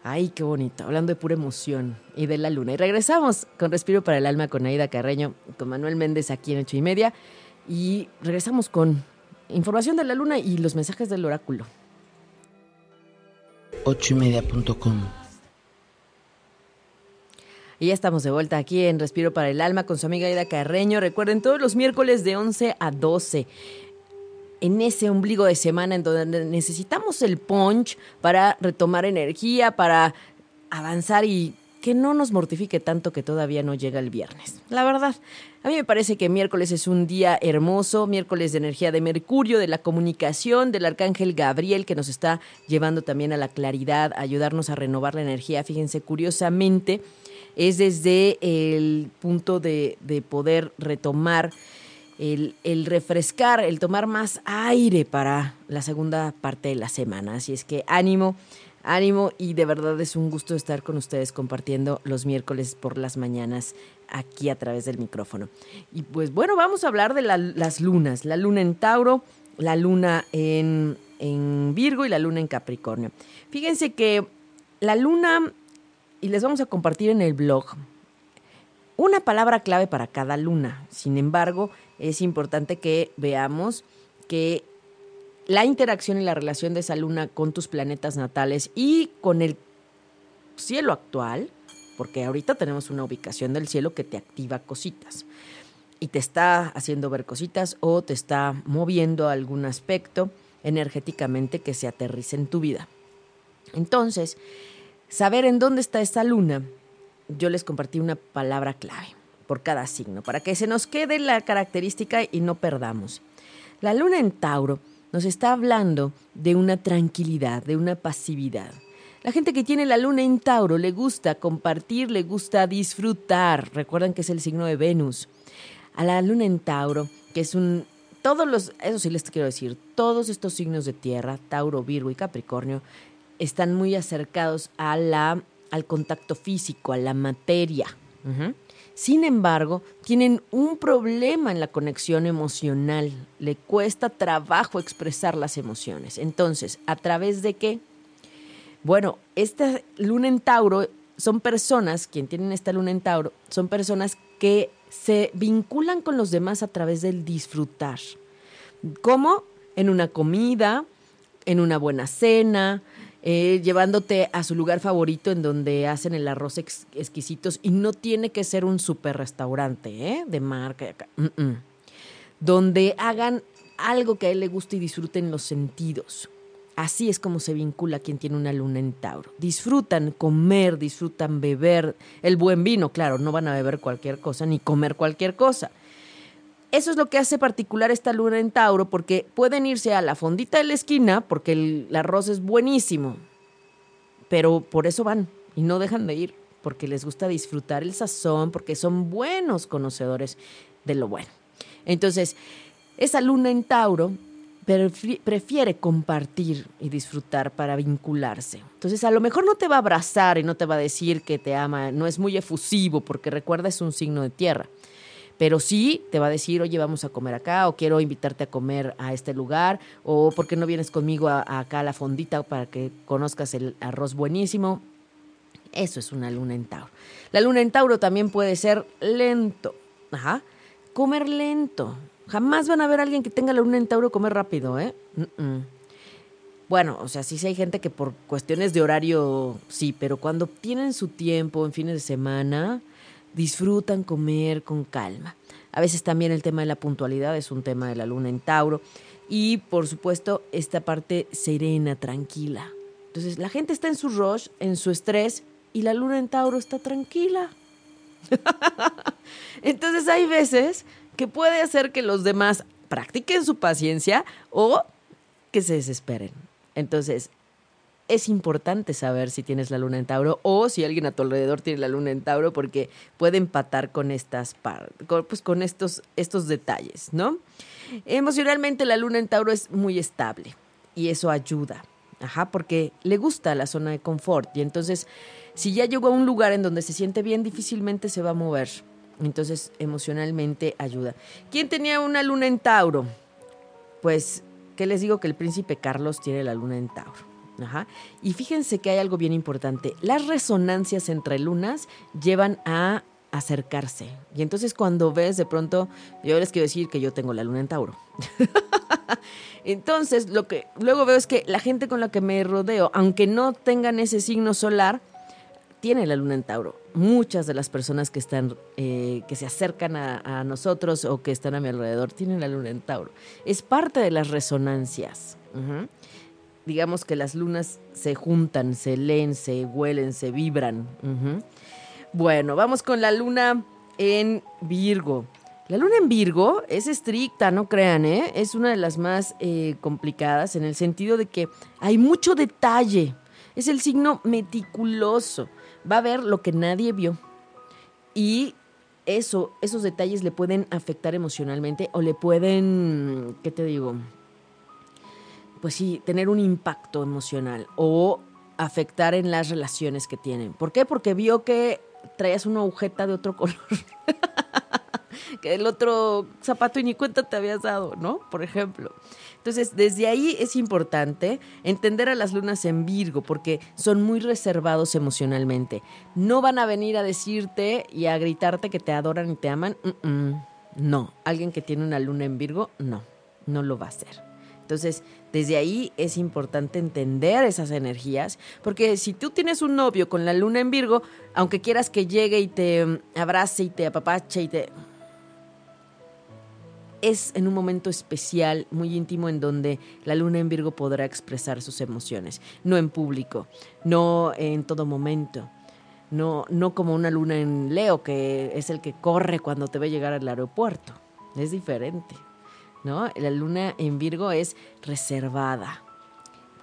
Ay, qué bonito, hablando de pura emoción y de la luna. Y regresamos con Respiro para el Alma con Aida Carreño, con Manuel Méndez aquí en ocho y media. Y regresamos con información de la luna y los mensajes del oráculo. Ocho y media.com ya estamos de vuelta aquí en Respiro para el Alma con su amiga Aida Carreño. Recuerden, todos los miércoles de 11 a 12 en ese ombligo de semana en donde necesitamos el punch para retomar energía, para avanzar y que no nos mortifique tanto que todavía no llega el viernes. La verdad, a mí me parece que miércoles es un día hermoso, miércoles de energía de Mercurio, de la comunicación, del arcángel Gabriel que nos está llevando también a la claridad, a ayudarnos a renovar la energía. Fíjense, curiosamente, es desde el punto de, poder retomar el, el, refrescar, el tomar más aire para la segunda parte de la semana. Así es que ánimo, ánimo y de verdad es un gusto estar con ustedes compartiendo los miércoles por las mañanas aquí a través del micrófono. Y pues bueno, vamos a hablar de las lunas, la luna en Tauro, la luna en, en Virgo y la luna en Capricornio. Fíjense que la luna y les vamos a compartir en el blog una palabra clave para cada luna. Sin embargo, es importante que veamos que la interacción y la relación de esa luna con tus planetas natales y con el cielo actual, porque ahorita tenemos una ubicación del cielo que te activa cositas y te está haciendo ver cositas o te está moviendo algún aspecto energéticamente que se aterrice en tu vida. Entonces, saber en dónde está esa luna, yo les compartí una palabra clave por cada signo, para que se nos quede la característica y no perdamos. La luna en Tauro nos está hablando de una tranquilidad, de una pasividad. La gente que tiene la luna en Tauro le gusta compartir, le gusta disfrutar. Recuerdan que es el signo de Venus. A la luna en Tauro, que es un... Todos los, eso sí les quiero decir, todos estos signos de tierra, Tauro, Virgo y Capricornio, están muy acercados a la, al contacto físico, a la materia. Sin embargo, tienen un problema en la conexión emocional. Le cuesta trabajo expresar las emociones. Entonces, ¿a través de qué? Bueno, esta luna en Tauro son personas, quien tienen esta luna en Tauro, son personas que se vinculan con los demás a través del disfrutar. ¿Cómo? En una comida, en una buena cena, eh, llevándote a su lugar favorito en donde hacen el arroz exquisitos y no tiene que ser un super restaurante ¿eh? de marca, donde hagan algo que a él le guste y disfruten los sentidos. Así es como se vincula quien tiene una luna en Tauro. Disfrutan comer, disfrutan beber el buen vino, claro, no van a beber cualquier cosa ni comer cualquier cosa. Eso es lo que hace particular esta luna en Tauro, porque pueden irse a la fondita de la esquina, porque el, arroz es buenísimo, pero por eso van y no dejan de ir, porque les gusta disfrutar el sazón, porque son buenos conocedores de lo bueno. Entonces, esa luna en Tauro prefiere compartir y disfrutar para vincularse. Entonces, a lo mejor no te va a abrazar y no te va a decir que te ama, no es muy efusivo, porque recuerda es un signo de tierra pero sí te va a decir, oye, vamos a comer acá, o quiero invitarte a comer a este lugar, o ¿por qué no vienes conmigo acá a la fondita para que conozcas el arroz buenísimo? Eso es una luna en Tauro. La luna en Tauro también puede ser lento. Ajá. Comer lento. Jamás van a ver a alguien que tenga la luna en Tauro comer rápido, ¿eh? Bueno, o sea, sí, hay gente que por cuestiones de horario sí, pero cuando tienen su tiempo en fines de semana, disfrutan comer con calma. A veces también el tema de la puntualidad es un tema de la luna en Tauro. Y por supuesto, esta parte serena, tranquila. Entonces, la gente está en su rush, en su estrés, y la luna en Tauro está tranquila. Entonces, hay veces que puede hacer que los demás practiquen su paciencia o que se desesperen. Entonces, es importante saber si tienes la luna en Tauro o si alguien a tu alrededor tiene la luna en Tauro porque puede empatar con estas par pues con estos estos detalles, ¿no? Emocionalmente la luna en Tauro es muy estable y eso ayuda. Ajá, porque le gusta la zona de confort y entonces si ya llegó a un lugar en donde se siente bien, difícilmente se va a mover. Entonces, emocionalmente ayuda. ¿Quién tenía una luna en Tauro? Pues, ¿qué les digo? Que el príncipe Carlos tiene la luna en Tauro. Ajá. Y fíjense que hay algo bien importante. Las resonancias entre lunas llevan a acercarse. Y entonces cuando ves de pronto, yo les quiero decir que yo tengo la luna en Tauro. entonces, lo que luego veo es que la gente con la que me rodeo, aunque no tengan ese signo solar, tiene la luna en Tauro. Muchas de las personas que están, eh, que se acercan a, nosotros o que están a mi alrededor tienen la luna en Tauro. Es parte de las resonancias. Digamos que las lunas se juntan, se leen, se huelen, se vibran. Bueno, vamos con la luna en Virgo. La luna en Virgo es estricta, no crean, ¿eh? Es una de las más eh, complicadas en el sentido de que hay mucho detalle. Es el signo meticuloso va a ver lo que nadie vio. Y eso, esos detalles le pueden afectar emocionalmente o le pueden, ¿qué te digo? Pues sí, tener un impacto emocional o afectar en las relaciones que tienen. ¿Por qué? Porque vio que traías una agujeta de otro color. que el otro zapato y ni cuenta te habías dado, ¿no? Por ejemplo. Entonces, desde ahí es importante entender a las lunas en Virgo porque son muy reservados emocionalmente. No van a venir a decirte y a gritarte que te adoran y te aman. No, alguien que tiene una luna en Virgo, no, no lo va a hacer. Entonces, desde ahí es importante entender esas energías, porque si tú tienes un novio con la luna en Virgo, aunque quieras que llegue y te abrace y te apapache y te es en un momento especial, muy íntimo, en donde la luna en Virgo podrá expresar sus emociones, no en público, no en todo momento. No, no como una luna en Leo, que es el que corre cuando te ve llegar al aeropuerto. Es diferente. ¿No? La luna en Virgo es reservada,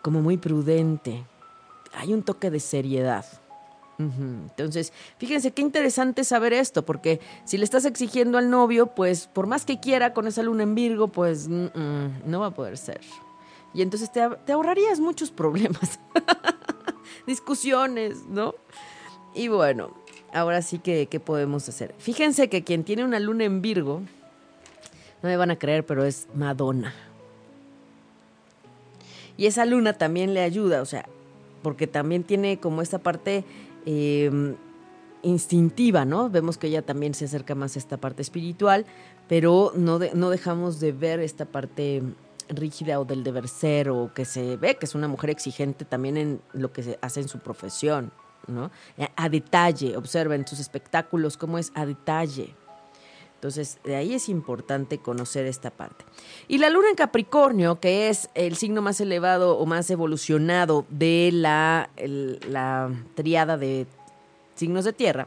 como muy prudente. Hay un toque de seriedad. Entonces, fíjense qué interesante saber esto, porque si le estás exigiendo al novio, pues por más que quiera con esa luna en Virgo, pues no va a poder ser. Y entonces te, ahorrarías muchos problemas, discusiones, ¿no? Y bueno, ahora sí que, ¿qué podemos hacer? Fíjense que quien tiene una luna en Virgo, no me van a creer, pero es Madonna. Y esa luna también le ayuda, o sea, porque también tiene como esta parte Em, instintiva, ¿no? Vemos que ella también se acerca más a esta parte espiritual, pero no, no dejamos de ver esta parte rígida o del deber ser o que se ve que es una mujer exigente también en lo que se hace en su profesión, ¿no? A detalle, observen sus espectáculos, cómo es a detalle. Entonces, de ahí es importante conocer esta parte. Y la luna en Capricornio, que es el signo más elevado o más evolucionado de la, la triada de signos de tierra.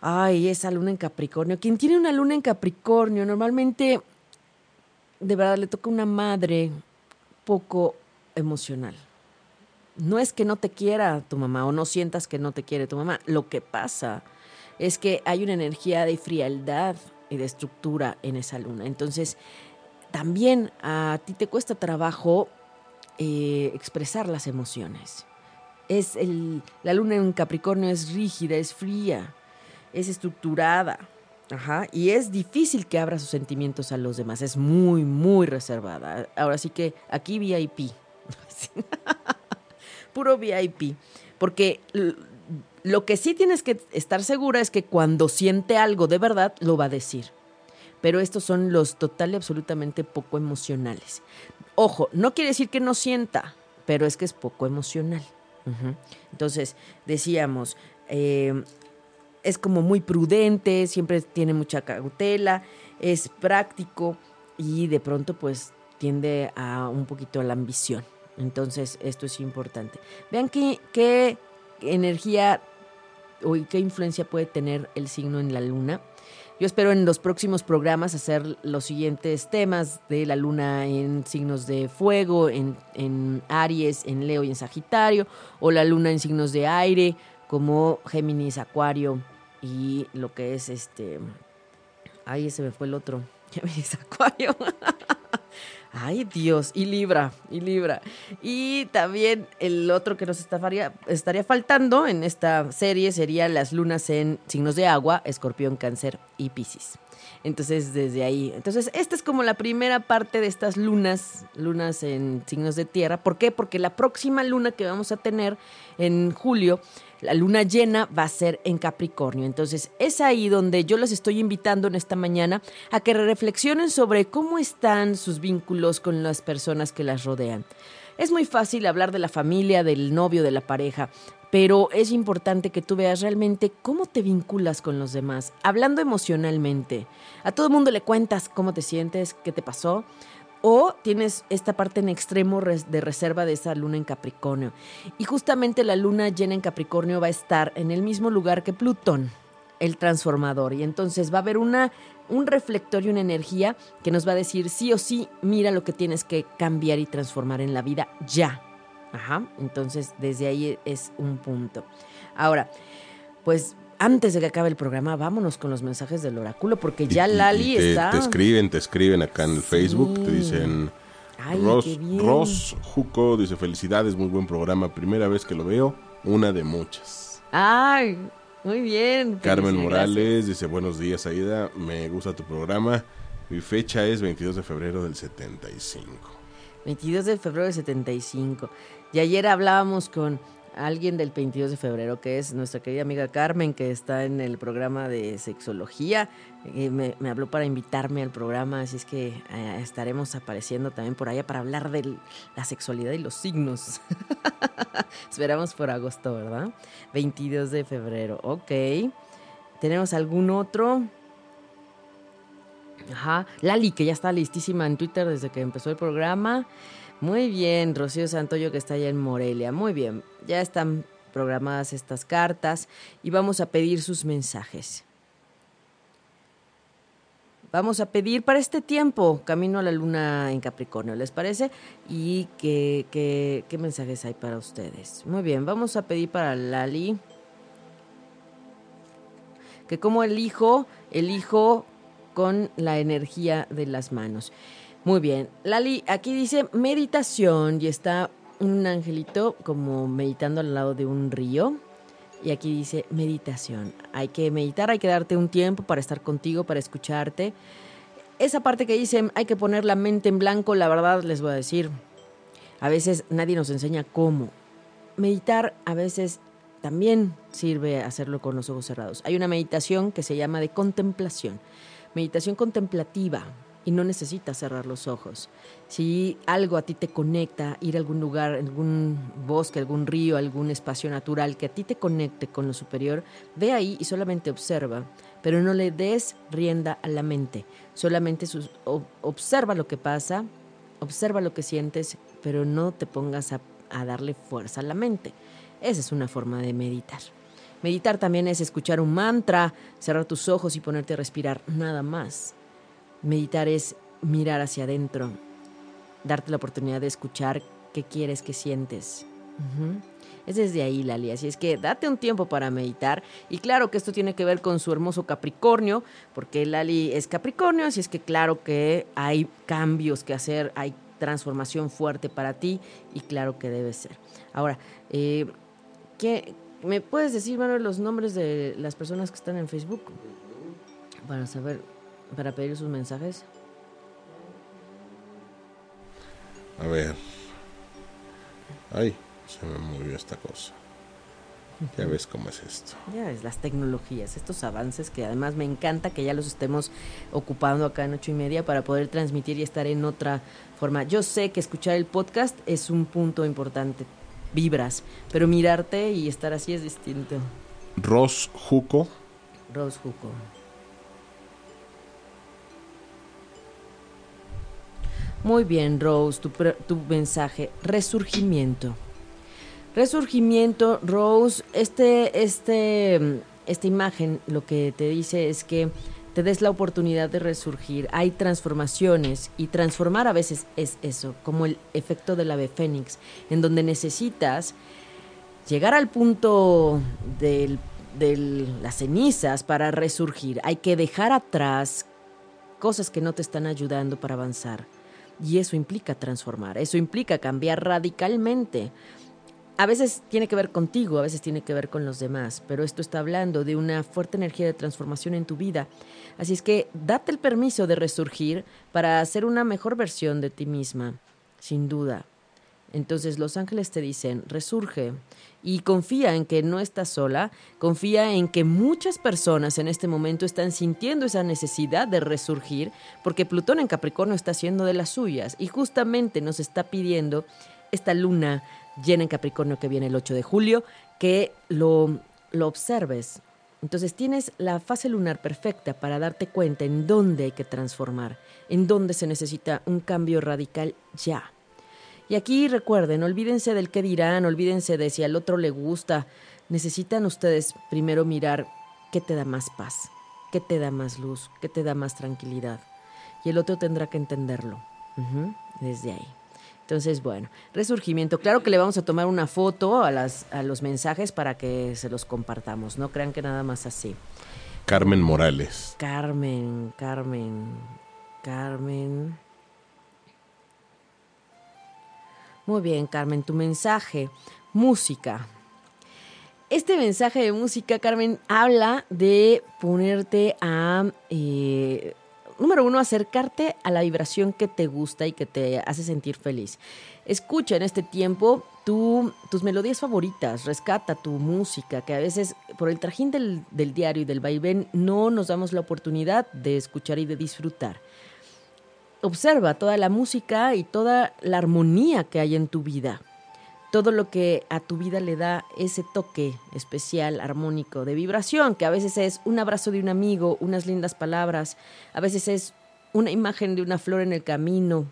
Ay, esa luna en Capricornio. Quien tiene una luna en Capricornio, normalmente, de verdad, le toca una madre poco emocional. No es que no te quiera tu mamá o no sientas que no te quiere tu mamá. Lo que pasa es que hay una energía de frialdad y de estructura en esa luna. Entonces, también a ti te cuesta trabajo eh, expresar las emociones. Es el, la luna en Capricornio es rígida, es fría, es estructurada. Ajá, y es difícil que abra sus sentimientos a los demás, es muy, muy reservada. Ahora sí que aquí VIP, puro VIP, porque lo que sí tienes que estar segura es que cuando siente algo de verdad, lo va a decir. Pero estos son los total y absolutamente poco emocionales. Ojo, no quiere decir que no sienta, pero es que es poco emocional. Entonces, decíamos, eh, es como muy prudente, siempre tiene mucha cautela, es práctico y de pronto pues tiende a un poquito a la ambición. Entonces, esto es importante. Vean qué, qué energía o qué influencia puede tener el signo en la luna. Yo espero en los próximos programas hacer los siguientes temas de la luna en signos de fuego, en, en Aries, en Leo y en Sagitario, o la luna en signos de aire, como Géminis, Acuario y lo que es este... Ay, ese me fue el otro. Géminis, Acuario. Ay, Dios, y Libra, y Libra. Y también el otro que nos estaría, faltando en esta serie sería las lunas en signos de agua, escorpión, cáncer y piscis. Entonces, desde ahí. Entonces, esta es como la primera parte de estas lunas, lunas en signos de tierra. ¿Por qué? Porque la próxima luna que vamos a tener en julio la luna llena va a ser en Capricornio. Entonces es ahí donde yo los estoy invitando en esta mañana a que reflexionen sobre cómo están sus vínculos con las personas que las rodean. Es muy fácil hablar de la familia, del novio, de la pareja, pero es importante que tú veas realmente cómo te vinculas con los demás, hablando emocionalmente. A todo el mundo le cuentas cómo te sientes, qué te pasó, o tienes esta parte en extremo de reserva de esa luna en Capricornio. Y justamente la luna llena en Capricornio va a estar en el mismo lugar que Plutón, el transformador. Y entonces va a haber una, un reflector y una energía que nos va a decir sí o sí, mira lo que tienes que cambiar y transformar en la vida ya. Ajá. Entonces desde ahí es un punto. Ahora, pues antes de que acabe el programa, vámonos con los mensajes del oráculo, porque ya Lali está. Te escriben, te escriben acá en el Facebook, te dicen. Ay, Ross, Juco dice: Felicidades, muy buen programa. Primera vez que lo veo, una de muchas. Ay, muy bien. Carmen Morales dice: Buenos días, Aida. Me gusta tu programa. Mi fecha es 22 de febrero del 75. 22 de febrero del 75. Y ayer hablábamos con alguien del 22 de febrero, que es nuestra querida amiga Carmen, que está en el programa de sexología. Eh, me, habló para invitarme al programa, así es que eh, estaremos apareciendo también por allá para hablar de la sexualidad y los signos. Esperamos por agosto, ¿verdad? 22 de febrero, ok. ¿Tenemos algún otro? Ajá, Lali, que ya está listísima en Twitter desde que empezó el programa. Muy bien, Rocío Santoyo que está allá en Morelia. Muy bien, ya están programadas estas cartas y vamos a pedir sus mensajes. Vamos a pedir para este tiempo Camino a la Luna en Capricornio, ¿les parece? ¿Y qué, qué, qué mensajes hay para ustedes? Muy bien, vamos a pedir para Lali que como elijo, elijo con la energía de las manos. Muy bien. Lali, aquí dice meditación y está un angelito como meditando al lado de un río. Y aquí dice meditación. Hay que meditar, hay que darte un tiempo para estar contigo, para escucharte. Esa parte que dice hay que poner la mente en blanco, la verdad les voy a decir, a veces nadie nos enseña cómo. Meditar a veces también sirve hacerlo con los ojos cerrados. Hay una meditación que se llama de contemplación, meditación contemplativa y no necesitas cerrar los ojos. Si algo a ti te conecta, ir a algún lugar, algún bosque, algún río, algún espacio natural que a ti te conecte con lo superior, ve ahí y solamente observa, pero no le des rienda a la mente. Solamente observa lo que pasa, observa lo que sientes, pero no te pongas a, darle fuerza a la mente. Esa es una forma de meditar. Meditar también es escuchar un mantra, cerrar tus ojos y ponerte a respirar, nada más. Meditar es mirar hacia adentro, darte la oportunidad de escuchar qué quieres, qué sientes. Es desde ahí, Lali. Así es que date un tiempo para meditar. Y claro que esto tiene que ver con su hermoso Capricornio, porque Lali es Capricornio, así es que claro que hay cambios que hacer, hay transformación fuerte para ti y claro que debe ser. Ahora, eh, ¿qué, ¿me puedes decir, Manuel, los nombres de las personas que están en Facebook? Para saber para pedir sus mensajes? A ver. Ay, se me movió esta cosa. Ya ves cómo es esto. Ya ves, las tecnologías, estos avances que además me encanta que ya los estemos ocupando acá en ocho y media para poder transmitir y estar en otra forma. Yo sé que escuchar el podcast es un punto importante, vibras, pero mirarte y estar así es distinto. Ros Juco. Ros Juco. Muy bien, Rose, tu, tu mensaje. Resurgimiento. Resurgimiento, Rose, este, este, esta imagen lo que te dice es que te des la oportunidad de resurgir. Hay transformaciones y transformar a veces es eso, como el efecto del ave fénix, en donde necesitas llegar al punto de las cenizas para resurgir. Hay que dejar atrás cosas que no te están ayudando para avanzar. Y eso implica transformar, eso implica cambiar radicalmente a veces tiene que ver contigo, a veces tiene que ver con los demás, pero esto está hablando de una fuerte energía de transformación en tu vida. Así es que date el permiso de resurgir para hacer una mejor versión de ti misma, sin duda. Entonces los ángeles te dicen, resurge y confía en que no estás sola, confía en que muchas personas en este momento están sintiendo esa necesidad de resurgir, porque Plutón en Capricornio está haciendo de las suyas y justamente nos está pidiendo esta luna llena en Capricornio que viene el 8 de julio, que lo, lo observes. Entonces tienes la fase lunar perfecta para darte cuenta en dónde hay que transformar, en dónde se necesita un cambio radical ya. Y aquí recuerden, olvídense del qué dirán, olvídense de si al otro le gusta. Necesitan ustedes primero mirar qué te da más paz, qué te da más luz, qué te da más tranquilidad. Y el otro tendrá que entenderlo desde ahí. Entonces, bueno, resurgimiento. Claro que le vamos a tomar una foto a, las, a los mensajes para que se los compartamos. No crean que nada más así. Carmen Morales. Carmen, Carmen, Carmen. Muy bien, Carmen, tu mensaje. Música. Este mensaje de música, Carmen, habla de ponerte a eh, número uno, acercarte a la vibración que te gusta y que te hace sentir feliz. Escucha en este tiempo tus melodías favoritas, rescata tu música, que a veces por el trajín del, del diario y del vaivén no nos damos la oportunidad de escuchar y de disfrutar. Observa toda la música y toda la armonía que hay en tu vida todo lo que a tu vida le da ese toque especial, armónico, de vibración, que a veces es un abrazo de un amigo, unas lindas palabras, a veces es una imagen de una flor en el camino.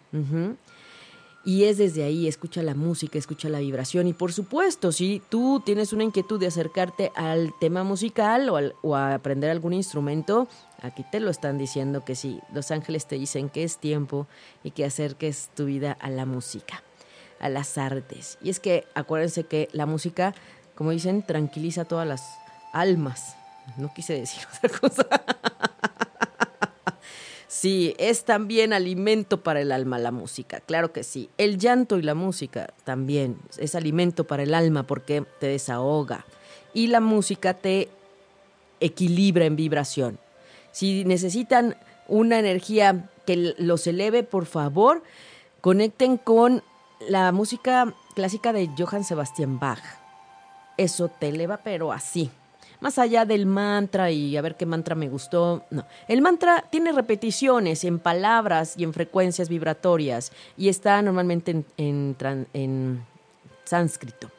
Y es desde ahí, escucha la música, escucha la vibración. Y por supuesto, si tú tienes una inquietud de acercarte al tema musical o, o a aprender algún instrumento, aquí te lo están diciendo que sí, los ángeles te dicen que es tiempo y que acerques tu vida a la música a las artes. Y es que acuérdense que la música, como dicen, tranquiliza todas las almas. No quise decir otra cosa. Sí, es también alimento para el alma la música, claro que sí. El llanto y la música también es alimento para el alma porque te desahoga. Y la música te equilibra en vibración. Si necesitan una energía que los eleve, por favor, conecten con la música clásica de Johann Sebastian Bach. Eso te eleva, pero así. Más allá del mantra y a ver qué mantra me gustó, no. El mantra tiene repeticiones en palabras y en frecuencias vibratorias y está normalmente en, en, sánscrito.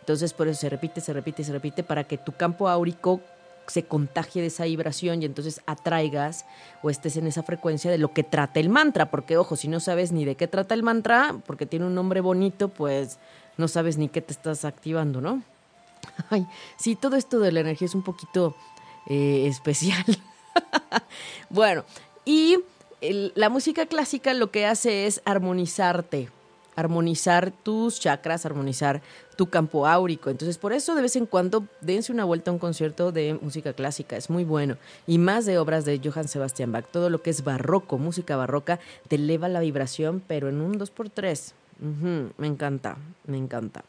Entonces por eso se repite, se repite, se repite para que tu campo áurico se contagie de esa vibración y entonces atraigas o estés en esa frecuencia de lo que trata el mantra, porque ojo, si no sabes ni de qué trata el mantra, porque tiene un nombre bonito, pues no sabes ni qué te estás activando, ¿no? Ay, sí, todo esto de la energía es un poquito eh, especial. bueno, y la música clásica lo que hace es armonizarte, armonizar tus chakras, armonizar tu campo áurico. Entonces, por eso de vez en cuando dense una vuelta a un concierto de música clásica, es muy bueno. Y más de obras de Johann Sebastian Bach, todo lo que es barroco, música barroca, te eleva la vibración, pero en un 2x3. me encanta, me encanta.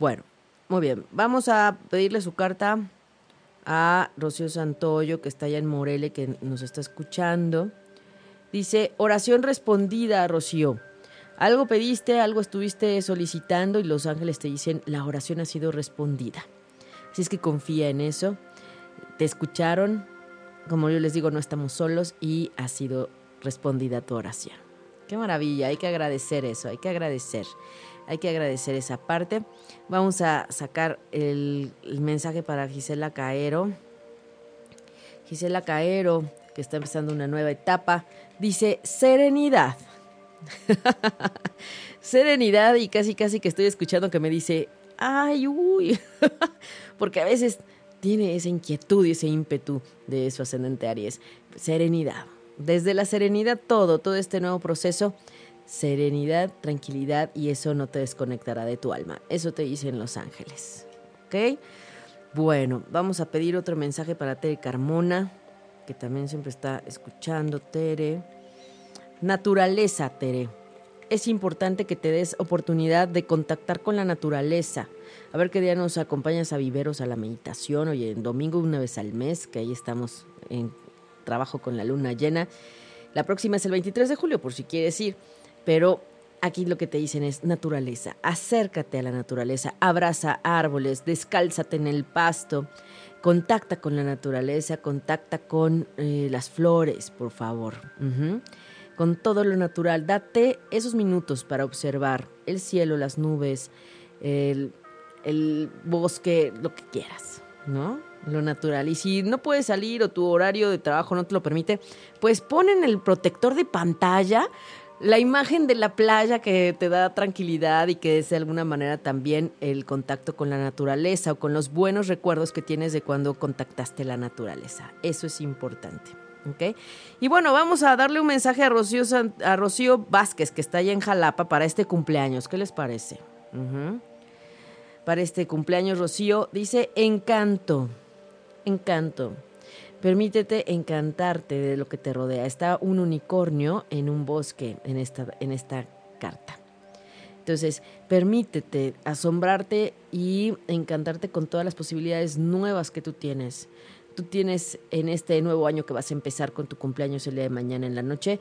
Bueno, muy bien, vamos a pedirle su carta a Rocío Santoyo, que está allá en Morele, que nos está escuchando. Dice, oración respondida, Rocío. Algo pediste, algo estuviste solicitando y los ángeles te dicen, la oración ha sido respondida. Así es que confía en eso. Te escucharon, como yo les digo, no estamos solos y ha sido respondida tu oración. Qué maravilla, hay que agradecer eso, hay que agradecer, hay que agradecer esa parte. Vamos a sacar el, mensaje para Gisela Caero. Gisela Caero, que está empezando una nueva etapa, dice, serenidad. Serenidad y casi casi que estoy escuchando que me dice, ay, uy, porque a veces tiene esa inquietud y ese ímpetu de su ascendente Aries. Serenidad. Desde la serenidad todo, todo este nuevo proceso, serenidad, tranquilidad y eso no te desconectará de tu alma. Eso te dicen los ángeles. ¿Ok? Bueno, vamos a pedir otro mensaje para Tere Carmona, que también siempre está escuchando, Tere. Naturaleza, Tere. Es importante que te des oportunidad de contactar con la naturaleza. A ver qué día nos acompañas a Viveros a la meditación. Oye, en domingo una vez al mes, que ahí estamos en trabajo con la luna llena. La próxima es el 23 de julio, por si quieres ir. Pero aquí lo que te dicen es naturaleza. Acércate a la naturaleza, abraza árboles, descálzate en el pasto, contacta con la naturaleza, contacta con eh, las flores, por favor con todo lo natural. Date esos minutos para observar el cielo, las nubes, el, bosque, lo que quieras, ¿no? Lo natural. Y si no puedes salir o tu horario de trabajo no te lo permite, pues pon en el protector de pantalla la imagen de la playa que te da tranquilidad y que es de alguna manera también el contacto con la naturaleza o con los buenos recuerdos que tienes de cuando contactaste la naturaleza. Eso es importante. Y bueno, vamos a darle un mensaje a Rocío, a Rocío Vázquez, que está allá en Jalapa, para este cumpleaños. ¿Qué les parece? Para este cumpleaños, Rocío dice, encanto, encanto. Permítete encantarte de lo que te rodea. Está un unicornio en un bosque en esta, en esta carta. Entonces, permítete asombrarte y encantarte con todas las posibilidades nuevas que tú tienes tú tienes en este nuevo año que vas a empezar con tu cumpleaños el día de mañana en la noche,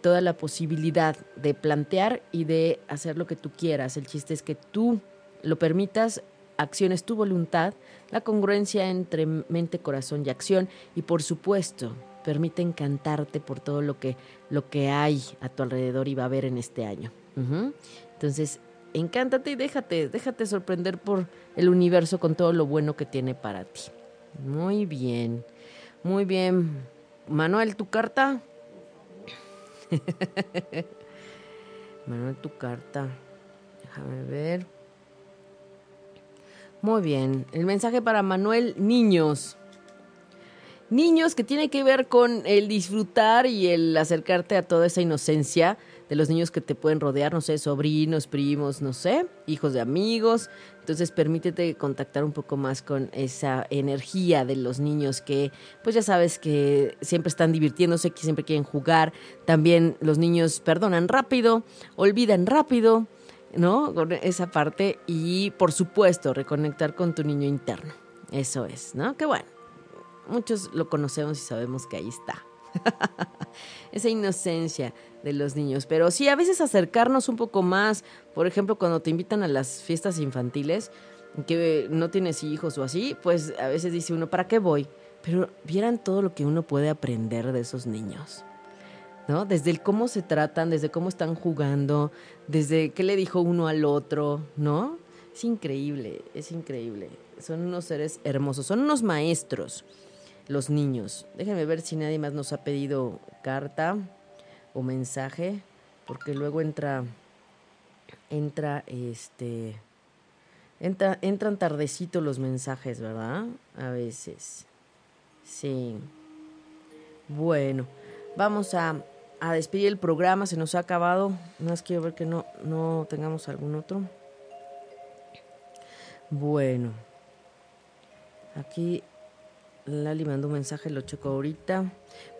toda la posibilidad de plantear y de hacer lo que tú quieras. El chiste es que tú lo permitas, acciones tu voluntad, la congruencia entre mente, corazón y acción y por supuesto, permite encantarte por todo lo que, lo que hay a tu alrededor y va a haber en este año. Entonces, encántate y déjate, déjate sorprender por el universo con todo lo bueno que tiene para ti. Muy bien, muy bien. Manuel, ¿tu carta? Manuel, tu carta. Déjame ver. Muy bien. El mensaje para Manuel, niños. Niños que tiene que ver con el disfrutar y el acercarte a toda esa inocencia de los niños que te pueden rodear, no sé, sobrinos, primos, no sé, hijos de amigos. Entonces permítete contactar un poco más con esa energía de los niños que, pues ya sabes que siempre están divirtiéndose, que siempre quieren jugar. También los niños perdonan rápido, olvidan rápido, ¿no? Con esa parte. Y por supuesto, reconectar con tu niño interno. Eso es, ¿no? Que bueno, muchos lo conocemos y sabemos que ahí está. esa inocencia de los niños. Pero sí, a veces acercarnos un poco más, por ejemplo, cuando te invitan a las fiestas infantiles, que no tienes hijos o así, pues a veces dice uno, ¿para qué voy? Pero vieran todo lo que uno puede aprender de esos niños. ¿No? Desde el cómo se tratan, desde cómo están jugando, desde qué le dijo uno al otro, ¿no? Es increíble, es increíble. Son unos seres hermosos, son unos maestros los niños. Déjenme ver si nadie más nos ha pedido carta o mensaje, porque luego entra, entra, este, entra, entran tardecito los mensajes, ¿verdad? A veces. Sí. Bueno, vamos a, a despedir el programa, se nos ha acabado. Más quiero ver que no, no tengamos algún otro. Bueno, aquí Lali mandó un mensaje, lo checo ahorita.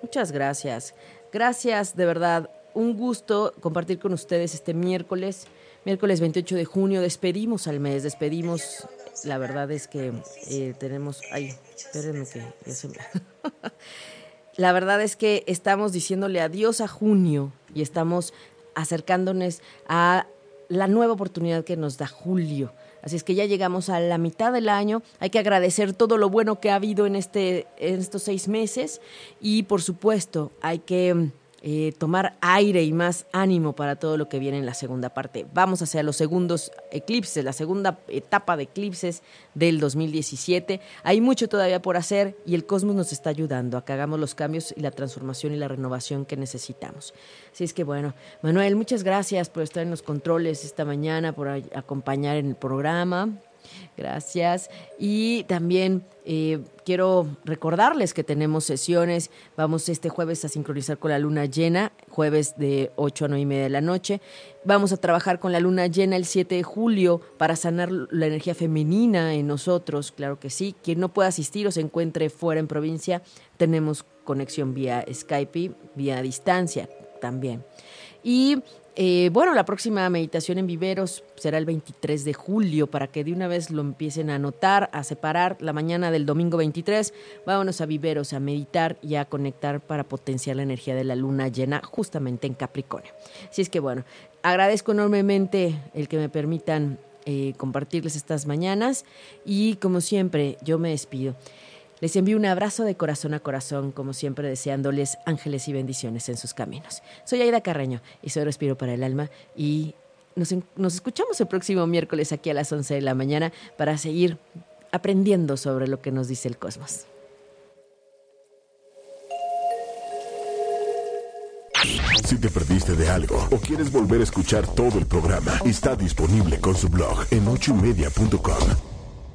Muchas gracias. Gracias, de verdad. Un gusto compartir con ustedes este miércoles, miércoles 28 de junio. Despedimos al mes, despedimos. La verdad es que eh, tenemos. Ay, espérenme que ya se me. La verdad es que estamos diciéndole adiós a junio y estamos acercándonos a la nueva oportunidad que nos da julio. Así es que ya llegamos a la mitad del año. Hay que agradecer todo lo bueno que ha habido en, este, en estos seis meses y por supuesto hay que eh, tomar aire y más ánimo para todo lo que viene en la segunda parte. Vamos hacia los segundos eclipses, la segunda etapa de eclipses del 2017. Hay mucho todavía por hacer y el cosmos nos está ayudando a que hagamos los cambios y la transformación y la renovación que necesitamos. Así es que bueno, Manuel, muchas gracias por estar en los controles esta mañana, por acompañar en el programa. Gracias. Y también eh, quiero recordarles que tenemos sesiones. Vamos este jueves a sincronizar con la luna llena, jueves de 8 a 9 y media de la noche. Vamos a trabajar con la luna llena el 7 de julio para sanar la energía femenina en nosotros, claro que sí. Quien no pueda asistir o se encuentre fuera en provincia, tenemos conexión vía Skype, vía distancia también. Y eh, bueno, la próxima meditación en viveros será el 23 de julio para que de una vez lo empiecen a anotar, a separar la mañana del domingo 23. Vámonos a viveros a meditar y a conectar para potenciar la energía de la luna llena justamente en Capricornio. Así es que bueno, agradezco enormemente el que me permitan eh, compartirles estas mañanas y como siempre yo me despido. Les envío un abrazo de corazón a corazón, como siempre deseándoles ángeles y bendiciones en sus caminos. Soy Aida Carreño y soy Respiro para el Alma y nos, escuchamos el próximo miércoles aquí a las 11 de la mañana para seguir aprendiendo sobre lo que nos dice el cosmos. Si te perdiste de algo o quieres volver a escuchar todo el programa, está disponible con su blog en ochoymedia.com